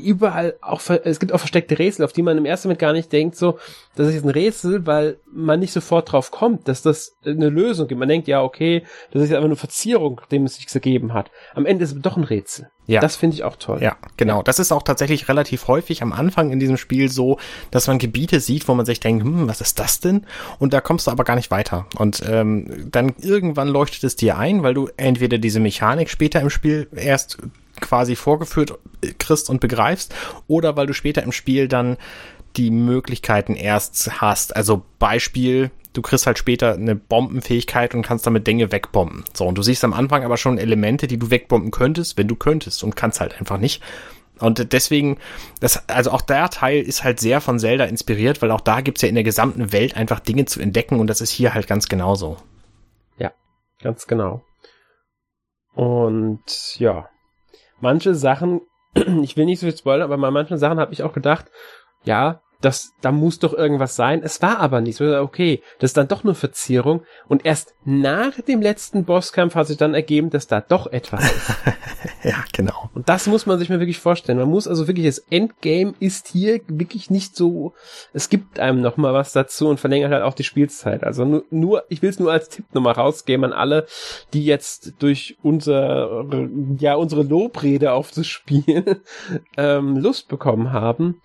Speaker 1: überall auch, es gibt auch versteckte Rätsel, auf die man im ersten Moment gar nicht denkt, so, das ist jetzt ein Rätsel, weil man nicht sofort drauf kommt, dass das eine Lösung gibt. Man denkt, ja, okay, das ist ja einfach eine Verzierung, dem es sich gegeben hat. Am Ende ist es doch ein Rätsel. Ja. Das finde ich auch toll.
Speaker 2: Ja, genau. Das ist auch tatsächlich relativ häufig am Anfang in diesem Spiel so, dass man Gebiete sieht, wo man sich denkt, hm, was ist das denn? Und da kommst du aber gar nicht weiter. Und ähm, dann irgendwann leuchtet es dir ein, weil du entweder diese Mechanik später im Spiel erst quasi vorgeführt kriegst und begreifst oder weil du später im Spiel dann die Möglichkeiten erst hast. Also Beispiel, du kriegst halt später eine Bombenfähigkeit und kannst damit Dinge wegbomben. So, und du siehst am Anfang aber schon Elemente, die du wegbomben könntest, wenn du könntest und kannst halt einfach nicht. Und deswegen, das, also auch der Teil ist halt sehr von Zelda inspiriert, weil auch da gibt's ja in der gesamten Welt einfach Dinge zu entdecken und das ist hier halt ganz genauso.
Speaker 1: Ja, ganz genau. Und ja, manche Sachen, [CLEARS THROAT] ich will nicht so viel spoilern, aber bei manchen Sachen habe ich auch gedacht, ja, das, da muss doch irgendwas sein. Es war aber nicht. So, okay, das ist dann doch nur Verzierung. Und erst nach dem letzten Bosskampf hat sich dann ergeben, dass da doch etwas ist. [LAUGHS]
Speaker 2: ja, genau.
Speaker 1: Und das muss man sich mal wirklich vorstellen. Man muss also wirklich, das Endgame ist hier wirklich nicht so, es gibt einem noch mal was dazu und verlängert halt auch die Spielzeit. Also nur, nur ich will es nur als Tipp nochmal rausgeben an alle, die jetzt durch unser, ja, unsere Lobrede auf das Spiel [LAUGHS] ähm, Lust bekommen haben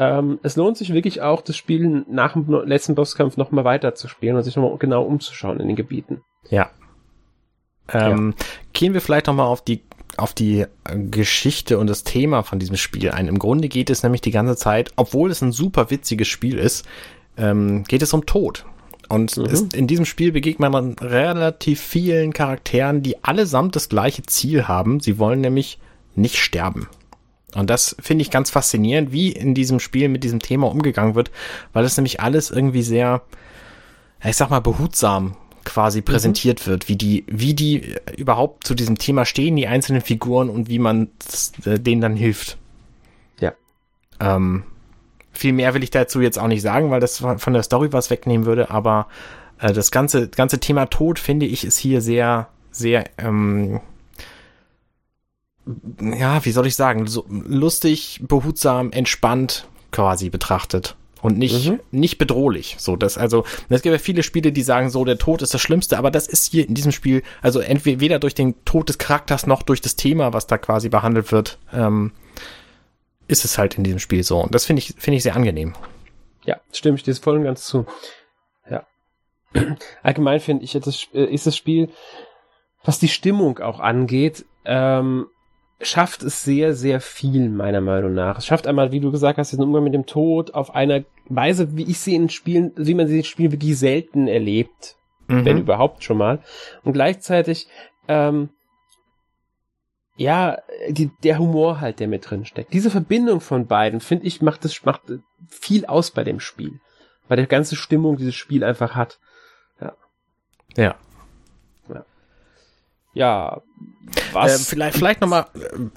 Speaker 1: ähm, es lohnt sich wirklich auch, das Spiel nach dem letzten Bosskampf nochmal weiter zu spielen und sich nochmal genau umzuschauen in den Gebieten.
Speaker 2: Ja. Ähm, ja. Gehen wir vielleicht nochmal auf die auf die Geschichte und das Thema von diesem Spiel ein. Im Grunde geht es nämlich die ganze Zeit, obwohl es ein super witziges Spiel ist, ähm, geht es um Tod. Und mhm. ist, in diesem Spiel begegnet man relativ vielen Charakteren, die allesamt das gleiche Ziel haben. Sie wollen nämlich nicht sterben. Und das finde ich ganz faszinierend, wie in diesem Spiel mit diesem Thema umgegangen wird, weil es nämlich alles irgendwie sehr, ich sag mal, behutsam quasi mhm. präsentiert wird, wie die, wie die überhaupt zu diesem Thema stehen, die einzelnen Figuren und wie man äh, denen dann hilft.
Speaker 1: Ja.
Speaker 2: Ähm, viel mehr will ich dazu jetzt auch nicht sagen, weil das von der Story was wegnehmen würde, aber äh, das ganze, ganze Thema Tod, finde ich, ist hier sehr, sehr, ähm, ja, wie soll ich sagen, so lustig, behutsam, entspannt quasi betrachtet und nicht mhm. nicht bedrohlich. So, das also es gibt ja viele Spiele, die sagen so, der Tod ist das Schlimmste, aber das ist hier in diesem Spiel also entweder weder durch den Tod des Charakters noch durch das Thema, was da quasi behandelt wird, ähm, ist es halt in diesem Spiel so. Und das finde ich finde ich sehr angenehm.
Speaker 1: Ja, stimme ich dir voll und ganz zu. Ja. [CLEARS THROAT] Allgemein finde ich, äh, ist das Spiel, was die Stimmung auch angeht, ähm, schafft es sehr, sehr viel, meiner Meinung nach. Es schafft einmal, wie du gesagt hast, den Umgang mit dem Tod auf einer Weise, wie ich sie in Spielen, wie man sie in Spielen wirklich selten erlebt, mhm. wenn überhaupt schon mal. Und gleichzeitig, ähm, ja, die, der Humor halt, der mit drin steckt. Diese Verbindung von beiden, finde ich, macht es macht viel aus bei dem Spiel. Weil der ganze Stimmung dieses Spiel einfach hat. Ja.
Speaker 2: Ja,
Speaker 1: ja,
Speaker 2: was? Äh, vielleicht vielleicht nochmal,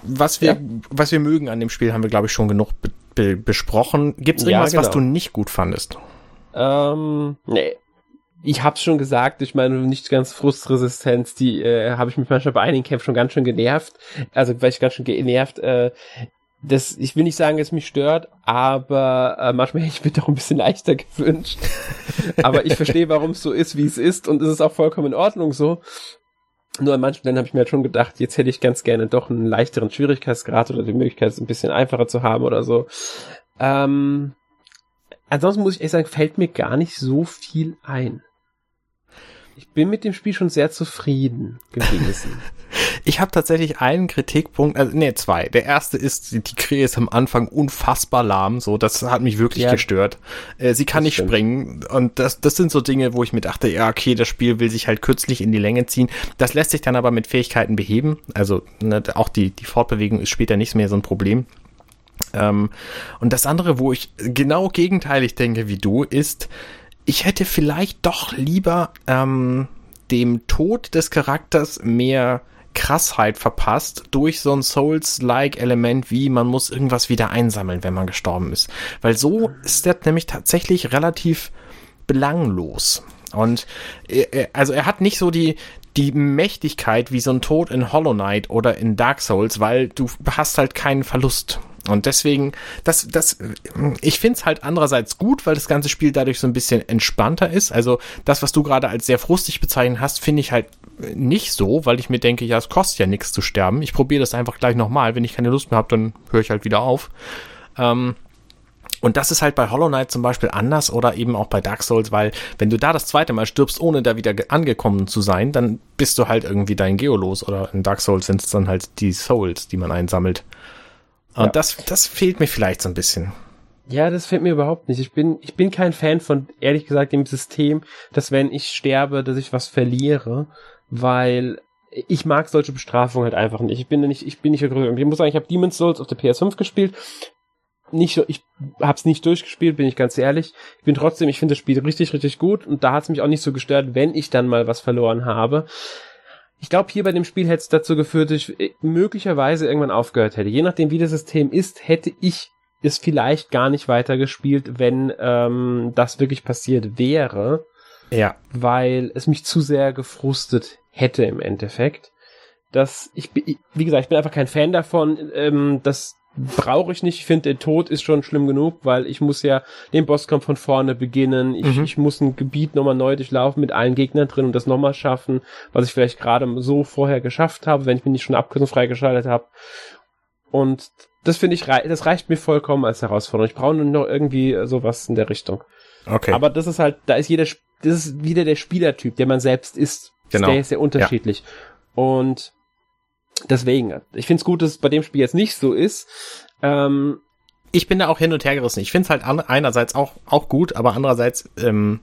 Speaker 2: was wir, ja. was wir mögen an dem Spiel, haben wir, glaube ich, schon genug be be besprochen. Gibt es irgendwas, ja, genau. was du nicht gut fandest?
Speaker 1: Ähm, nee. Ich hab's schon gesagt, ich meine nicht ganz Frustresistenz, die äh, habe ich mich manchmal bei einigen Kämpfen schon ganz schön genervt. Also weil ich ganz schön genervt. Äh, das, ich will nicht sagen, dass es mich stört, aber äh, manchmal [LAUGHS] hätte ich mir doch ein bisschen leichter gewünscht. aber ich verstehe, warum es so ist, wie es ist, und es ist auch vollkommen in Ordnung so. Nur an manchen Stellen habe ich mir halt schon gedacht, jetzt hätte ich ganz gerne doch einen leichteren Schwierigkeitsgrad oder die Möglichkeit, es ein bisschen einfacher zu haben oder so. Ähm, ansonsten muss ich ehrlich sagen, fällt mir gar nicht so viel ein. Ich bin mit dem Spiel schon sehr zufrieden gewesen. [LAUGHS]
Speaker 2: ich habe tatsächlich einen Kritikpunkt, also nee, zwei. Der erste ist, die Krähe ist am Anfang unfassbar lahm, so, das hat mich wirklich ja, gestört. Äh, sie kann nicht stimmt. springen und das, das sind so Dinge, wo ich mir dachte, ja, okay, das Spiel will sich halt kürzlich in die Länge ziehen. Das lässt sich dann aber mit Fähigkeiten beheben. Also ne, auch die, die Fortbewegung ist später nicht mehr so ein Problem. Ähm, und das andere, wo ich genau gegenteilig denke wie du, ist, ich hätte vielleicht doch lieber ähm, dem Tod des Charakters mehr Krassheit verpasst durch so ein Souls-like-Element wie man muss irgendwas wieder einsammeln, wenn man gestorben ist. Weil so ist der nämlich tatsächlich relativ belanglos. Und äh, äh, also er hat nicht so die, die Mächtigkeit wie so ein Tod in Hollow Knight oder in Dark Souls, weil du hast halt keinen Verlust. Und deswegen, das, das, ich find's halt andererseits gut, weil das ganze Spiel dadurch so ein bisschen entspannter ist. Also das, was du gerade als sehr frustig bezeichnet hast, finde ich halt nicht so, weil ich mir denke, ja, es kostet ja nichts zu sterben. Ich probiere das einfach gleich nochmal. Wenn ich keine Lust mehr habe, dann höre ich halt wieder auf. Ähm, und das ist halt bei Hollow Knight zum Beispiel anders oder eben auch bei Dark Souls, weil wenn du da das zweite Mal stirbst, ohne da wieder angekommen zu sein, dann bist du halt irgendwie dein Geo los. Oder in Dark Souls sind es dann halt die Souls, die man einsammelt. Und ja. das, das fehlt mir vielleicht so ein bisschen.
Speaker 1: Ja, das fehlt mir überhaupt nicht. Ich bin, ich bin kein Fan von, ehrlich gesagt, dem System, dass wenn ich sterbe, dass ich was verliere, weil ich mag solche Bestrafungen halt einfach nicht. Ich bin nicht, ich bin nicht, ich muss sagen, ich habe Demon's Souls auf der PS5 gespielt. Nicht so, ich hab's nicht durchgespielt, bin ich ganz ehrlich. Ich bin trotzdem, ich finde das Spiel richtig, richtig gut und da hat's mich auch nicht so gestört, wenn ich dann mal was verloren habe. Ich glaube, hier bei dem Spiel hätte es dazu geführt, dass ich äh, möglicherweise irgendwann aufgehört hätte. Je nachdem, wie das System ist, hätte ich es vielleicht gar nicht weitergespielt, wenn ähm, das wirklich passiert wäre.
Speaker 2: Ja.
Speaker 1: Weil es mich zu sehr gefrustet hätte im Endeffekt. Dass ich, wie gesagt, ich bin einfach kein Fan davon, ähm, dass brauche ich nicht. Ich finde, der Tod ist schon schlimm genug, weil ich muss ja den Bosskampf von vorne beginnen. Ich, mhm. ich muss ein Gebiet nochmal neu durchlaufen mit allen Gegnern drin und das nochmal schaffen, was ich vielleicht gerade so vorher geschafft habe, wenn ich mich nicht schon Abkürzung freigeschaltet habe. Und das finde ich, das reicht mir vollkommen als Herausforderung. Ich brauche nur noch irgendwie sowas in der Richtung.
Speaker 2: Okay.
Speaker 1: Aber das ist halt, da ist jeder, das ist wieder der Spielertyp, der man selbst ist.
Speaker 2: Genau.
Speaker 1: Der ist sehr unterschiedlich. Ja. Und deswegen, ich finde es gut, dass es bei dem Spiel jetzt nicht so ist. Ähm,
Speaker 2: ich bin da auch hin und her gerissen. Ich finde es halt einerseits auch, auch gut, aber andererseits ähm,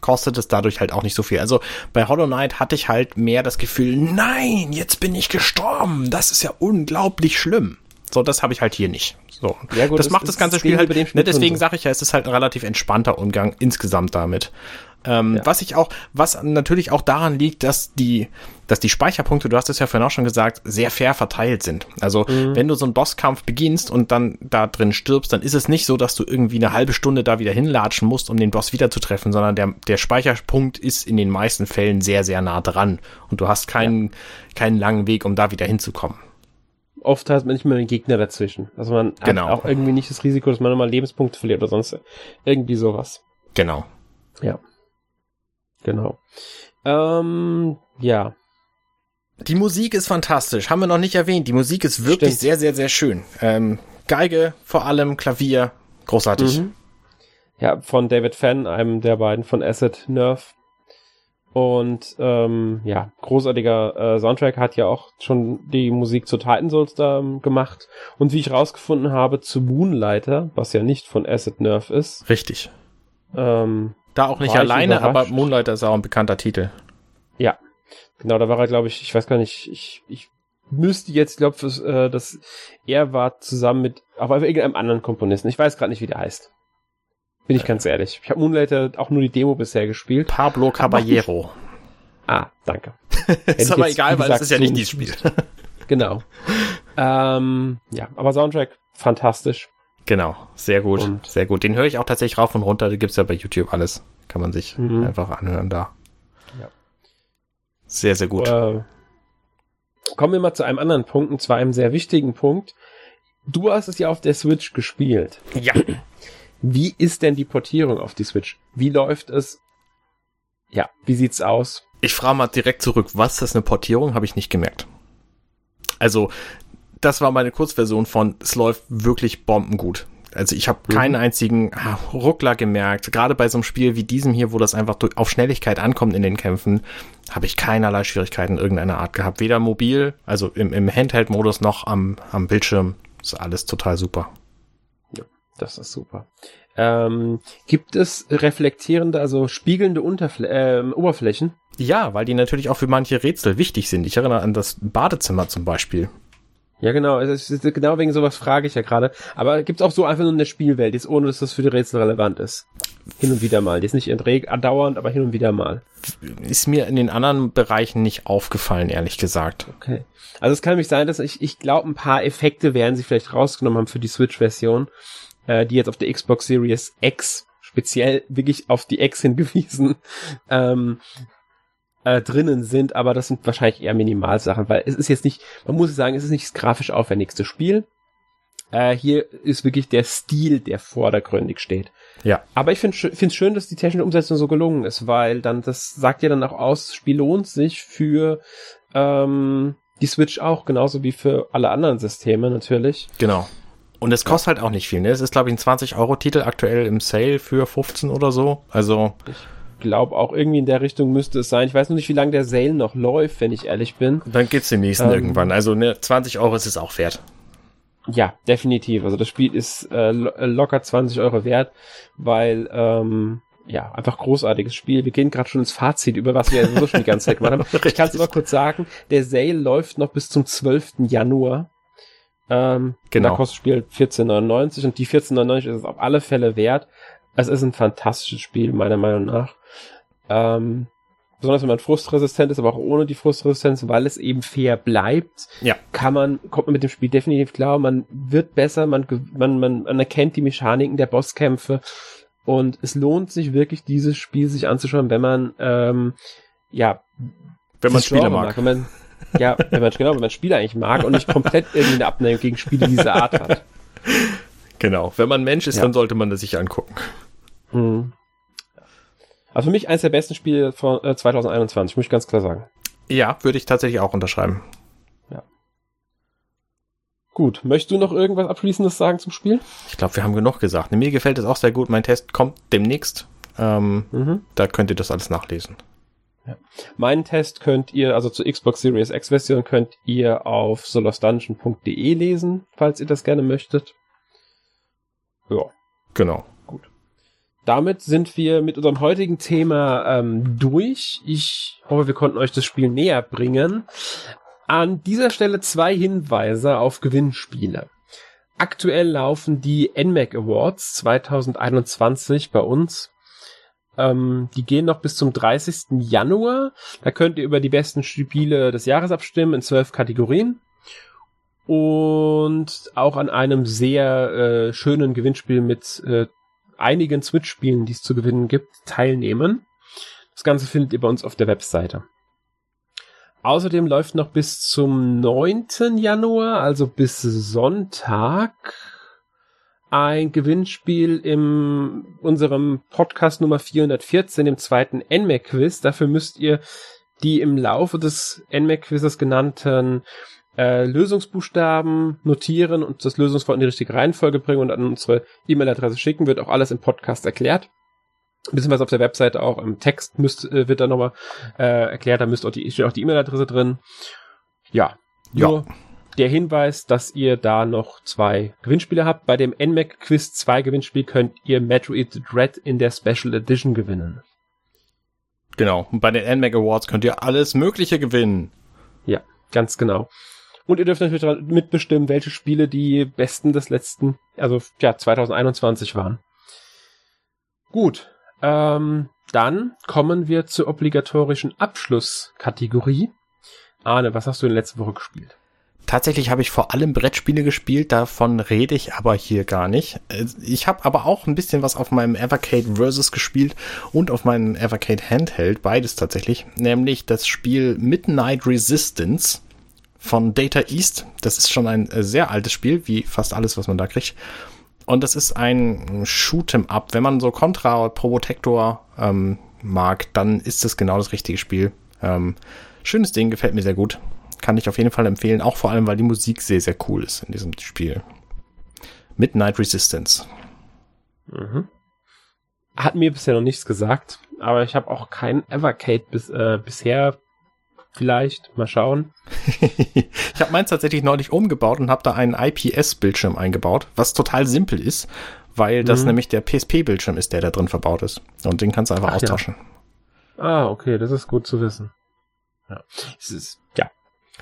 Speaker 2: kostet es dadurch halt auch nicht so viel. Also bei Hollow Knight hatte ich halt mehr das Gefühl, nein, jetzt bin ich gestorben. Das ist ja unglaublich schlimm. So, das habe ich halt hier nicht. So. Ja, gut, das, das macht das ganze Spiel halt. Spiel ne, deswegen sage ich ja, es ist halt ein relativ entspannter Umgang insgesamt damit. Ähm, ja. Was ich auch, was natürlich auch daran liegt, dass die, dass die Speicherpunkte, du hast es ja vorhin auch schon gesagt, sehr fair verteilt sind. Also mhm. wenn du so einen Bosskampf beginnst und dann da drin stirbst, dann ist es nicht so, dass du irgendwie eine halbe Stunde da wieder hinlatschen musst, um den Boss wieder zu treffen, sondern der, der Speicherpunkt ist in den meisten Fällen sehr, sehr nah dran und du hast keinen, ja. keinen langen Weg, um da wieder hinzukommen
Speaker 1: oft hat man nicht mehr einen Gegner dazwischen. Also man genau. hat auch irgendwie nicht das Risiko, dass man nochmal Lebenspunkte verliert oder sonst irgendwie sowas.
Speaker 2: Genau.
Speaker 1: Ja. Genau. Ähm, ja.
Speaker 2: Die Musik ist fantastisch, haben wir noch nicht erwähnt. Die Musik ist wirklich Stimmt. sehr, sehr, sehr schön. Ähm, Geige vor allem, Klavier, großartig. Mhm.
Speaker 1: Ja, von David Fenn, einem der beiden von Acid Nerve. Und ähm, ja, großartiger äh, Soundtrack hat ja auch schon die Musik zu Titan Souls da ähm, gemacht. Und wie ich rausgefunden habe, zu Moonlighter, was ja nicht von Acid Nerve ist.
Speaker 2: Richtig.
Speaker 1: Ähm,
Speaker 2: da auch nicht alleine, aber Moonlighter ist auch ein bekannter Titel.
Speaker 1: Ja, genau, da war er, glaube ich, ich weiß gar nicht, ich, ich müsste jetzt, glaube ich, äh, dass er war zusammen mit, aber irgendeinem anderen Komponisten. Ich weiß gerade nicht, wie der heißt. Bin ich ganz ehrlich. Ich habe Moonlighter auch nur die Demo bisher gespielt.
Speaker 2: Pablo Caballero.
Speaker 1: ah, danke. [LAUGHS]
Speaker 2: ist aber egal, gesagt, weil es ist ja nicht dieses Spiel. [LAUGHS]
Speaker 1: genau. Ähm, ja, aber Soundtrack fantastisch.
Speaker 2: Genau, sehr gut, und sehr gut. Den höre ich auch tatsächlich rauf und runter. Da gibt's ja bei YouTube alles. Kann man sich mhm. einfach anhören da. Ja. Sehr, sehr gut. Äh,
Speaker 1: kommen wir mal zu einem anderen Punkt, und zwar einem sehr wichtigen Punkt. Du hast es ja auf der Switch gespielt.
Speaker 2: Ja. [CLEARS THROAT]
Speaker 1: Wie ist denn die Portierung auf die Switch? Wie läuft es? Ja, wie sieht's aus?
Speaker 2: Ich frage mal direkt zurück, was ist eine Portierung? Habe ich nicht gemerkt. Also das war meine Kurzversion von, es läuft wirklich bombengut. Also ich habe mhm. keinen einzigen ah, Ruckler gemerkt. Gerade bei so einem Spiel wie diesem hier, wo das einfach auf Schnelligkeit ankommt in den Kämpfen, habe ich keinerlei Schwierigkeiten irgendeiner Art gehabt. Weder mobil, also im, im Handheld-Modus noch am, am Bildschirm. Ist alles total super.
Speaker 1: Ja, das ist super. Ähm, gibt es reflektierende, also spiegelnde Unterfl äh, Oberflächen?
Speaker 2: Ja, weil die natürlich auch für manche Rätsel wichtig sind. Ich erinnere an das Badezimmer zum Beispiel.
Speaker 1: Ja, genau. Es ist, genau wegen sowas frage ich ja gerade. Aber gibt's auch so einfach nur eine Spielwelt, jetzt ohne dass das für die Rätsel relevant ist. Hin und wieder mal. Die ist nicht andauernd, aber hin und wieder mal.
Speaker 2: Ist mir in den anderen Bereichen nicht aufgefallen, ehrlich gesagt.
Speaker 1: Okay. Also es kann nämlich sein, dass ich, ich glaube, ein paar Effekte werden sie vielleicht rausgenommen haben für die Switch-Version, äh, die jetzt auf der Xbox Series X speziell wirklich auf die X [LAUGHS] hingewiesen, ähm, äh, drinnen sind, aber das sind wahrscheinlich eher Minimalsachen, weil es ist jetzt nicht, man muss sagen, es ist nicht das grafisch aufwendigste Spiel. Äh, hier ist wirklich der Stil, der vordergründig steht.
Speaker 2: Ja.
Speaker 1: Aber ich finde es schön, dass die technische Umsetzung so gelungen ist, weil dann, das sagt ja dann auch aus, das Spiel lohnt sich für ähm, die Switch auch, genauso wie für alle anderen Systeme natürlich.
Speaker 2: Genau. Und es kostet ja. halt auch nicht viel, ne? Es ist, glaube ich, ein 20-Euro-Titel aktuell im Sale für 15 oder so. Also.
Speaker 1: Ich glaube auch irgendwie in der Richtung müsste es sein. Ich weiß nur nicht, wie lange der Sale noch läuft, wenn ich ehrlich bin.
Speaker 2: Dann geht's den nächsten ähm, irgendwann. Also ne, 20 Euro ist es auch wert.
Speaker 1: Ja, definitiv. Also das Spiel ist äh, locker 20 Euro wert, weil ähm, ja, einfach großartiges Spiel. Wir gehen gerade schon ins Fazit, über was wir so schon die ganze Zeit gemacht haben. [LAUGHS] Ich kann es aber kurz sagen, der Sale läuft noch bis zum 12. Januar. Ähm, genau. Da kostet das Spiel 14,99 und die 14,99 ist es auf alle Fälle wert. Es ist ein fantastisches Spiel, meiner Meinung nach. Ähm, besonders wenn man frustresistent ist, aber auch ohne die Frustresistenz, weil es eben fair bleibt,
Speaker 2: ja.
Speaker 1: kann man, kommt man mit dem Spiel definitiv klar, man wird besser, man, man, man, man erkennt die Mechaniken der Bosskämpfe und es lohnt sich wirklich, dieses Spiel sich anzuschauen, wenn man, ähm, ja,
Speaker 2: wenn man Spieler mag. mag.
Speaker 1: Wenn man, ja, wenn man, genau, wenn man Spiele eigentlich mag und nicht komplett irgendwie eine Abneigung gegen Spiele dieser Art hat. [LAUGHS]
Speaker 2: Genau. Wenn man Mensch ist, ja. dann sollte man das sich angucken.
Speaker 1: Mhm. Also für mich eines der besten Spiele von äh, 2021, muss ich ganz klar sagen.
Speaker 2: Ja, würde ich tatsächlich auch unterschreiben.
Speaker 1: Ja. Gut, möchtest du noch irgendwas Abschließendes sagen zum Spiel?
Speaker 2: Ich glaube, wir haben genug gesagt. Mir gefällt es auch sehr gut. Mein Test kommt demnächst. Ähm, mhm. Da könnt ihr das alles nachlesen.
Speaker 1: Ja. Meinen Test könnt ihr, also zur Xbox Series X Version könnt ihr auf solosdungeon.de lesen, falls ihr das gerne möchtet.
Speaker 2: Ja. Genau.
Speaker 1: Damit sind wir mit unserem heutigen Thema ähm, durch. Ich hoffe, wir konnten euch das Spiel näher bringen. An dieser Stelle zwei Hinweise auf Gewinnspiele. Aktuell laufen die NMAC Awards 2021 bei uns. Ähm, die gehen noch bis zum 30. Januar. Da könnt ihr über die besten Spiele des Jahres abstimmen in zwölf Kategorien. Und auch an einem sehr äh, schönen Gewinnspiel mit äh, einigen Switch-Spielen, die es zu gewinnen gibt, teilnehmen. Das Ganze findet ihr bei uns auf der Webseite. Außerdem läuft noch bis zum 9. Januar, also bis Sonntag, ein Gewinnspiel in unserem Podcast Nummer 414, dem zweiten NMAC-Quiz. Dafür müsst ihr die im Laufe des NMAC-Quizzes genannten äh, Lösungsbuchstaben notieren und das Lösungswort in die richtige Reihenfolge bringen und an unsere E-Mail-Adresse schicken. Wird auch alles im Podcast erklärt beziehungsweise auf der Webseite auch im Text müsst, äh, wird da nochmal äh, erklärt, da müsst auch die, steht auch die E-Mail-Adresse drin. Ja, nur ja. der Hinweis, dass ihr da noch zwei Gewinnspiele habt. Bei dem NMAC Quiz 2 Gewinnspiel könnt ihr Metroid Dread in der Special Edition gewinnen.
Speaker 2: Genau, und bei den NMAC Awards könnt ihr alles Mögliche gewinnen.
Speaker 1: Ja, ganz genau. Und ihr dürft natürlich mitbestimmen, welche Spiele die besten des letzten, also ja, 2021 waren. Gut, ähm, dann kommen wir zur obligatorischen Abschlusskategorie. Arne, was hast du in der letzten Woche gespielt?
Speaker 2: Tatsächlich habe ich vor allem Brettspiele gespielt, davon rede ich aber hier gar nicht. Äh, ich habe aber auch ein bisschen was auf meinem Evercade Versus gespielt und auf meinem Evercade Handheld, beides tatsächlich, nämlich das Spiel Midnight Resistance von Data East. Das ist schon ein äh, sehr altes Spiel, wie fast alles, was man da kriegt. Und das ist ein Shoot'em Up. Wenn man so Contra oder Probotector ähm, mag, dann ist das genau das richtige Spiel. Ähm, schönes Ding, gefällt mir sehr gut. Kann ich auf jeden Fall empfehlen, auch vor allem, weil die Musik sehr, sehr cool ist in diesem Spiel. Midnight Resistance.
Speaker 1: Mhm. Hat mir bisher noch nichts gesagt, aber ich habe auch kein Evercade bis, äh, bisher vielleicht. Mal schauen. [LAUGHS]
Speaker 2: ich habe meins tatsächlich neulich umgebaut und habe da einen IPS-Bildschirm eingebaut, was total simpel ist, weil das mhm. nämlich der PSP-Bildschirm ist, der da drin verbaut ist. Und den kannst du einfach Ach, austauschen.
Speaker 1: Ja. Ah, okay, das ist gut zu wissen. Ja. Es ist, ja.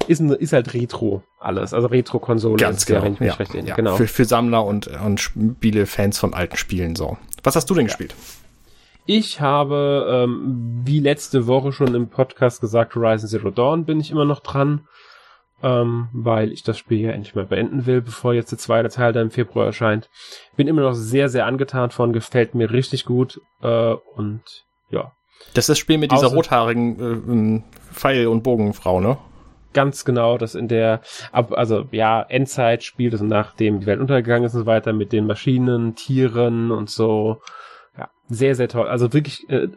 Speaker 1: Ist, ist halt Retro alles, also Retro-Konsole.
Speaker 2: Ganz genau. Ja, ja, ja. genau. Für, für Sammler und, und Spiele-Fans von alten Spielen so. Was hast du denn gespielt?
Speaker 1: Ich habe, ähm, wie letzte Woche schon im Podcast gesagt, Horizon Zero Dawn bin ich immer noch dran, ähm, weil ich das Spiel ja endlich mal beenden will, bevor jetzt der zweite Teil da im Februar erscheint. Bin immer noch sehr, sehr angetan von, gefällt mir richtig gut äh, und ja.
Speaker 2: Das ist das Spiel mit dieser Außer rothaarigen äh, ähm, Pfeil- und Bogenfrau, ne?
Speaker 1: Ganz genau, das in der, ab, also ja, Endzeit spielt, also nachdem die Welt untergegangen ist und so weiter, mit den Maschinen, Tieren und so. Sehr, sehr toll. Also wirklich äh,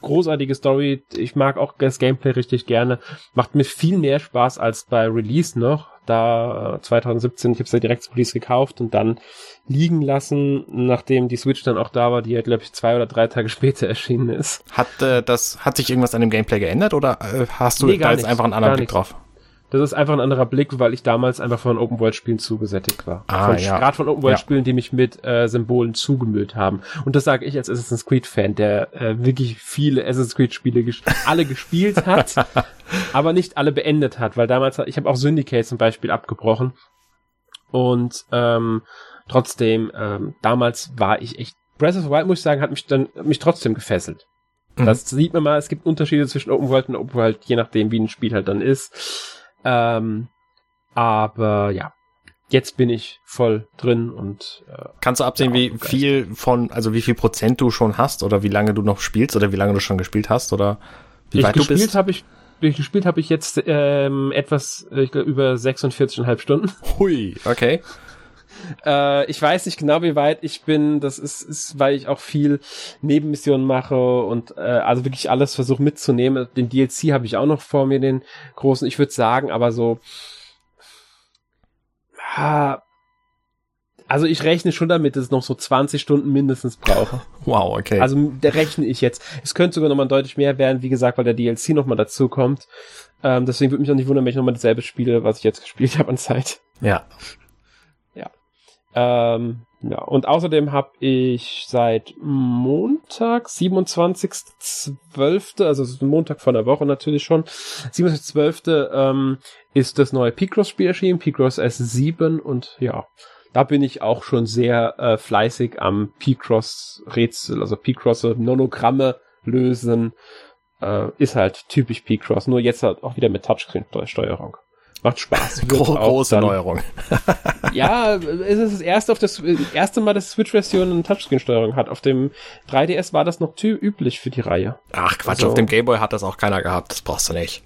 Speaker 1: großartige Story. Ich mag auch das Gameplay richtig gerne. Macht mir viel mehr Spaß als bei Release noch. Da äh, 2017, ich habe es ja direkt zu Release gekauft und dann liegen lassen, nachdem die Switch dann auch da war, die ja, glaube ich, zwei oder drei Tage [LAUGHS] später erschienen ist.
Speaker 2: Hat äh, das, hat sich irgendwas an dem Gameplay geändert oder äh, hast du nee, da jetzt einfach einen anderen Blick drauf?
Speaker 1: Das ist einfach ein anderer Blick, weil ich damals einfach von Open-World-Spielen zugesättigt war.
Speaker 2: Ah,
Speaker 1: von,
Speaker 2: ja.
Speaker 1: Gerade von Open-World-Spielen, die mich mit äh, Symbolen zugemüllt haben. Und das sage ich als Assassin's Creed-Fan, der äh, wirklich viele Assassin's Creed-Spiele ges alle gespielt hat, [LAUGHS] aber nicht alle beendet hat, weil damals, ich habe auch Syndicate zum Beispiel abgebrochen. Und ähm, trotzdem, ähm, damals war ich echt. Breath of the Wild, muss ich sagen, hat mich dann mich trotzdem gefesselt. Mhm. Das sieht man mal, es gibt Unterschiede zwischen Open World und Open World, je nachdem, wie ein Spiel halt dann ist. Ähm, aber ja, jetzt bin ich voll drin und
Speaker 2: äh, kannst du absehen, wie viel von, also wie viel Prozent du schon hast oder wie lange du noch spielst oder wie lange du schon gespielt hast oder wie
Speaker 1: ich
Speaker 2: weit
Speaker 1: du bist? Hab ich, ich gespielt habe ich jetzt ähm, etwas, ich glaube über 46,5 Stunden.
Speaker 2: Hui, okay.
Speaker 1: Äh, ich weiß nicht genau, wie weit ich bin. Das ist, ist weil ich auch viel Nebenmissionen mache und äh, also wirklich alles versuche mitzunehmen. Den DLC habe ich auch noch vor mir, den großen. Ich würde sagen, aber so ah, Also ich rechne schon damit, dass es noch so 20 Stunden mindestens brauche. [LAUGHS]
Speaker 2: Wow, okay.
Speaker 1: Also rechne ich jetzt. Es könnte sogar nochmal deutlich mehr werden, wie gesagt, weil der DLC nochmal dazu kommt. Ähm, deswegen würde mich auch nicht wundern, wenn ich nochmal dasselbe spiele, was ich jetzt gespielt [LAUGHS] habe an Zeit.
Speaker 2: ja.
Speaker 1: Ähm, ja, und außerdem habe ich seit Montag, 27.12., also es ist Montag von der Woche natürlich schon, 27.12. Ähm, ist das neue Picross-Spiel erschienen, Picross S7 und ja, da bin ich auch schon sehr äh, fleißig am Picross-Rätsel, also Picross-Nonogramme lösen. Äh, ist halt typisch Picross, nur jetzt halt auch wieder mit Touchscreen-Steuerung. Macht Spaß. [LAUGHS]
Speaker 2: Gro große dann, Neuerung. [LAUGHS]
Speaker 1: ja, es ist das erste, auf das erste Mal, dass Switch-Version eine Touchscreen-Steuerung hat. Auf dem 3DS war das noch üblich für die Reihe.
Speaker 2: Ach Quatsch, also, auf dem Gameboy hat das auch keiner gehabt. Das brauchst du nicht.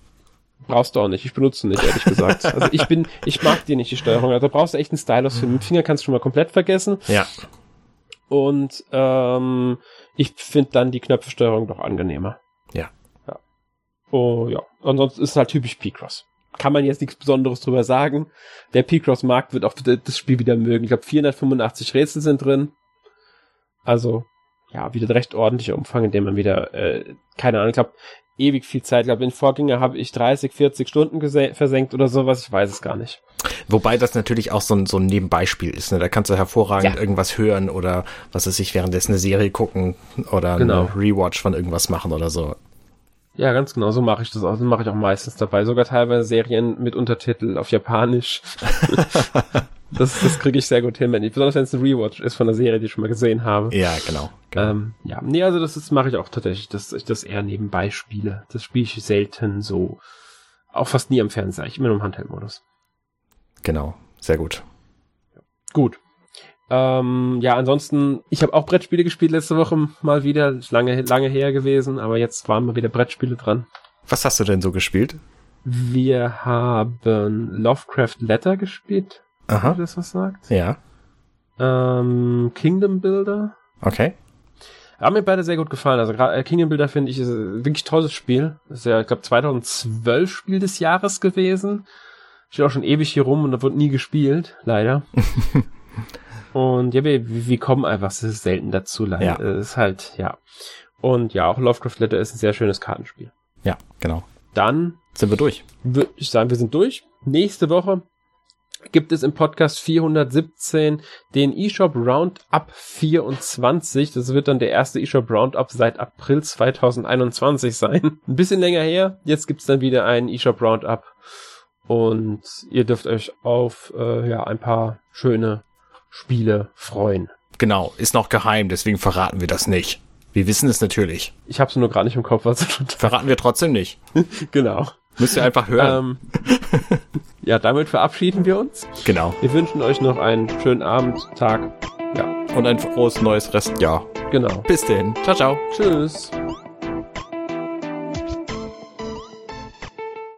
Speaker 1: Brauchst du auch nicht. Ich benutze nicht, ehrlich gesagt. Also ich bin, ich mag die nicht, die Steuerung. Also brauchst du echt einen Stylus für. Mit Finger kannst du schon mal komplett vergessen.
Speaker 2: Ja.
Speaker 1: Und ähm, ich finde dann die Knöpfesteuerung doch angenehmer.
Speaker 2: Ja.
Speaker 1: Ja. Oh ja. Ansonsten ist es halt typisch P-Cross kann man jetzt nichts Besonderes drüber sagen. Der P-Cross-Markt wird auch das Spiel wieder mögen. Ich glaube, 485 Rätsel sind drin. Also, ja, wieder recht ordentlicher Umfang, in dem man wieder, äh, keine Ahnung, ich glaube, ewig viel Zeit. Ich glaube, in Vorgänger habe ich 30, 40 Stunden versenkt oder sowas. Ich weiß es gar nicht.
Speaker 2: Wobei das natürlich auch so ein, so ein Nebenbeispiel ist. Ne? Da kannst du hervorragend ja. irgendwas hören oder was weiß ich, währenddessen eine Serie gucken oder genau. eine Rewatch von irgendwas machen oder so.
Speaker 1: Ja, ganz genau, so mache ich das auch. Das mache ich auch meistens dabei. Sogar teilweise Serien mit Untertitel auf Japanisch. [LAUGHS] das das kriege ich sehr gut hin, wenn ich, besonders wenn es ein Rewatch ist von einer Serie, die ich schon mal gesehen habe.
Speaker 2: Ja, genau. genau.
Speaker 1: Ähm, ja, nee, also das, das mache ich auch tatsächlich, dass ich das eher nebenbei spiele. Das spiele ich selten so. Auch fast nie am Fernseher, ich immer nur im Handheld-Modus.
Speaker 2: Genau, sehr gut.
Speaker 1: Gut. Ähm, ja, ansonsten, ich habe auch Brettspiele gespielt letzte Woche mal wieder. Ist lange, lange her gewesen, aber jetzt waren mal wieder Brettspiele dran.
Speaker 2: Was hast du denn so gespielt?
Speaker 1: Wir haben Lovecraft Letter gespielt.
Speaker 2: Aha.
Speaker 1: Wenn das was sagt.
Speaker 2: Ja.
Speaker 1: Ähm, Kingdom Builder.
Speaker 2: Okay.
Speaker 1: Haben mir beide sehr gut gefallen. Also gerade äh, Kingdom Builder finde ich ist ein wirklich tolles Spiel. Ist ja, ich glaube, 2012 Spiel des Jahres gewesen. Steht auch schon ewig hier rum und da wird nie gespielt, leider. [LAUGHS] Und ja, wir, wir kommen einfach selten dazu, leider. Ja. Es ist halt, ja. Und ja, auch Lovecraft Letter ist ein sehr schönes Kartenspiel.
Speaker 2: Ja, genau.
Speaker 1: Dann
Speaker 2: sind wir durch.
Speaker 1: Würde ich sagen, wir sind durch. Nächste Woche gibt es im Podcast 417 den eShop Roundup 24. Das wird dann der erste eShop Roundup seit April 2021 sein. [LAUGHS] Ein bisschen länger her. Jetzt gibt's dann wieder einen eShop Roundup. Und ihr dürft euch auf äh, ja, ein paar schöne Spiele freuen.
Speaker 2: Genau, ist noch geheim, deswegen verraten wir das nicht. Wir wissen es natürlich.
Speaker 1: Ich hab's nur gerade nicht im Kopf. Was
Speaker 2: verraten wir trotzdem nicht. [LAUGHS]
Speaker 1: genau.
Speaker 2: Müsst ihr einfach hören.
Speaker 1: Ähm, [LAUGHS] ja, damit verabschieden wir uns.
Speaker 2: Genau.
Speaker 1: Wir wünschen euch noch einen schönen Abend, Tag. Ja.
Speaker 2: Und ein frohes neues Restjahr.
Speaker 1: Genau.
Speaker 2: Bis denn. Ciao, ciao.
Speaker 1: Tschüss.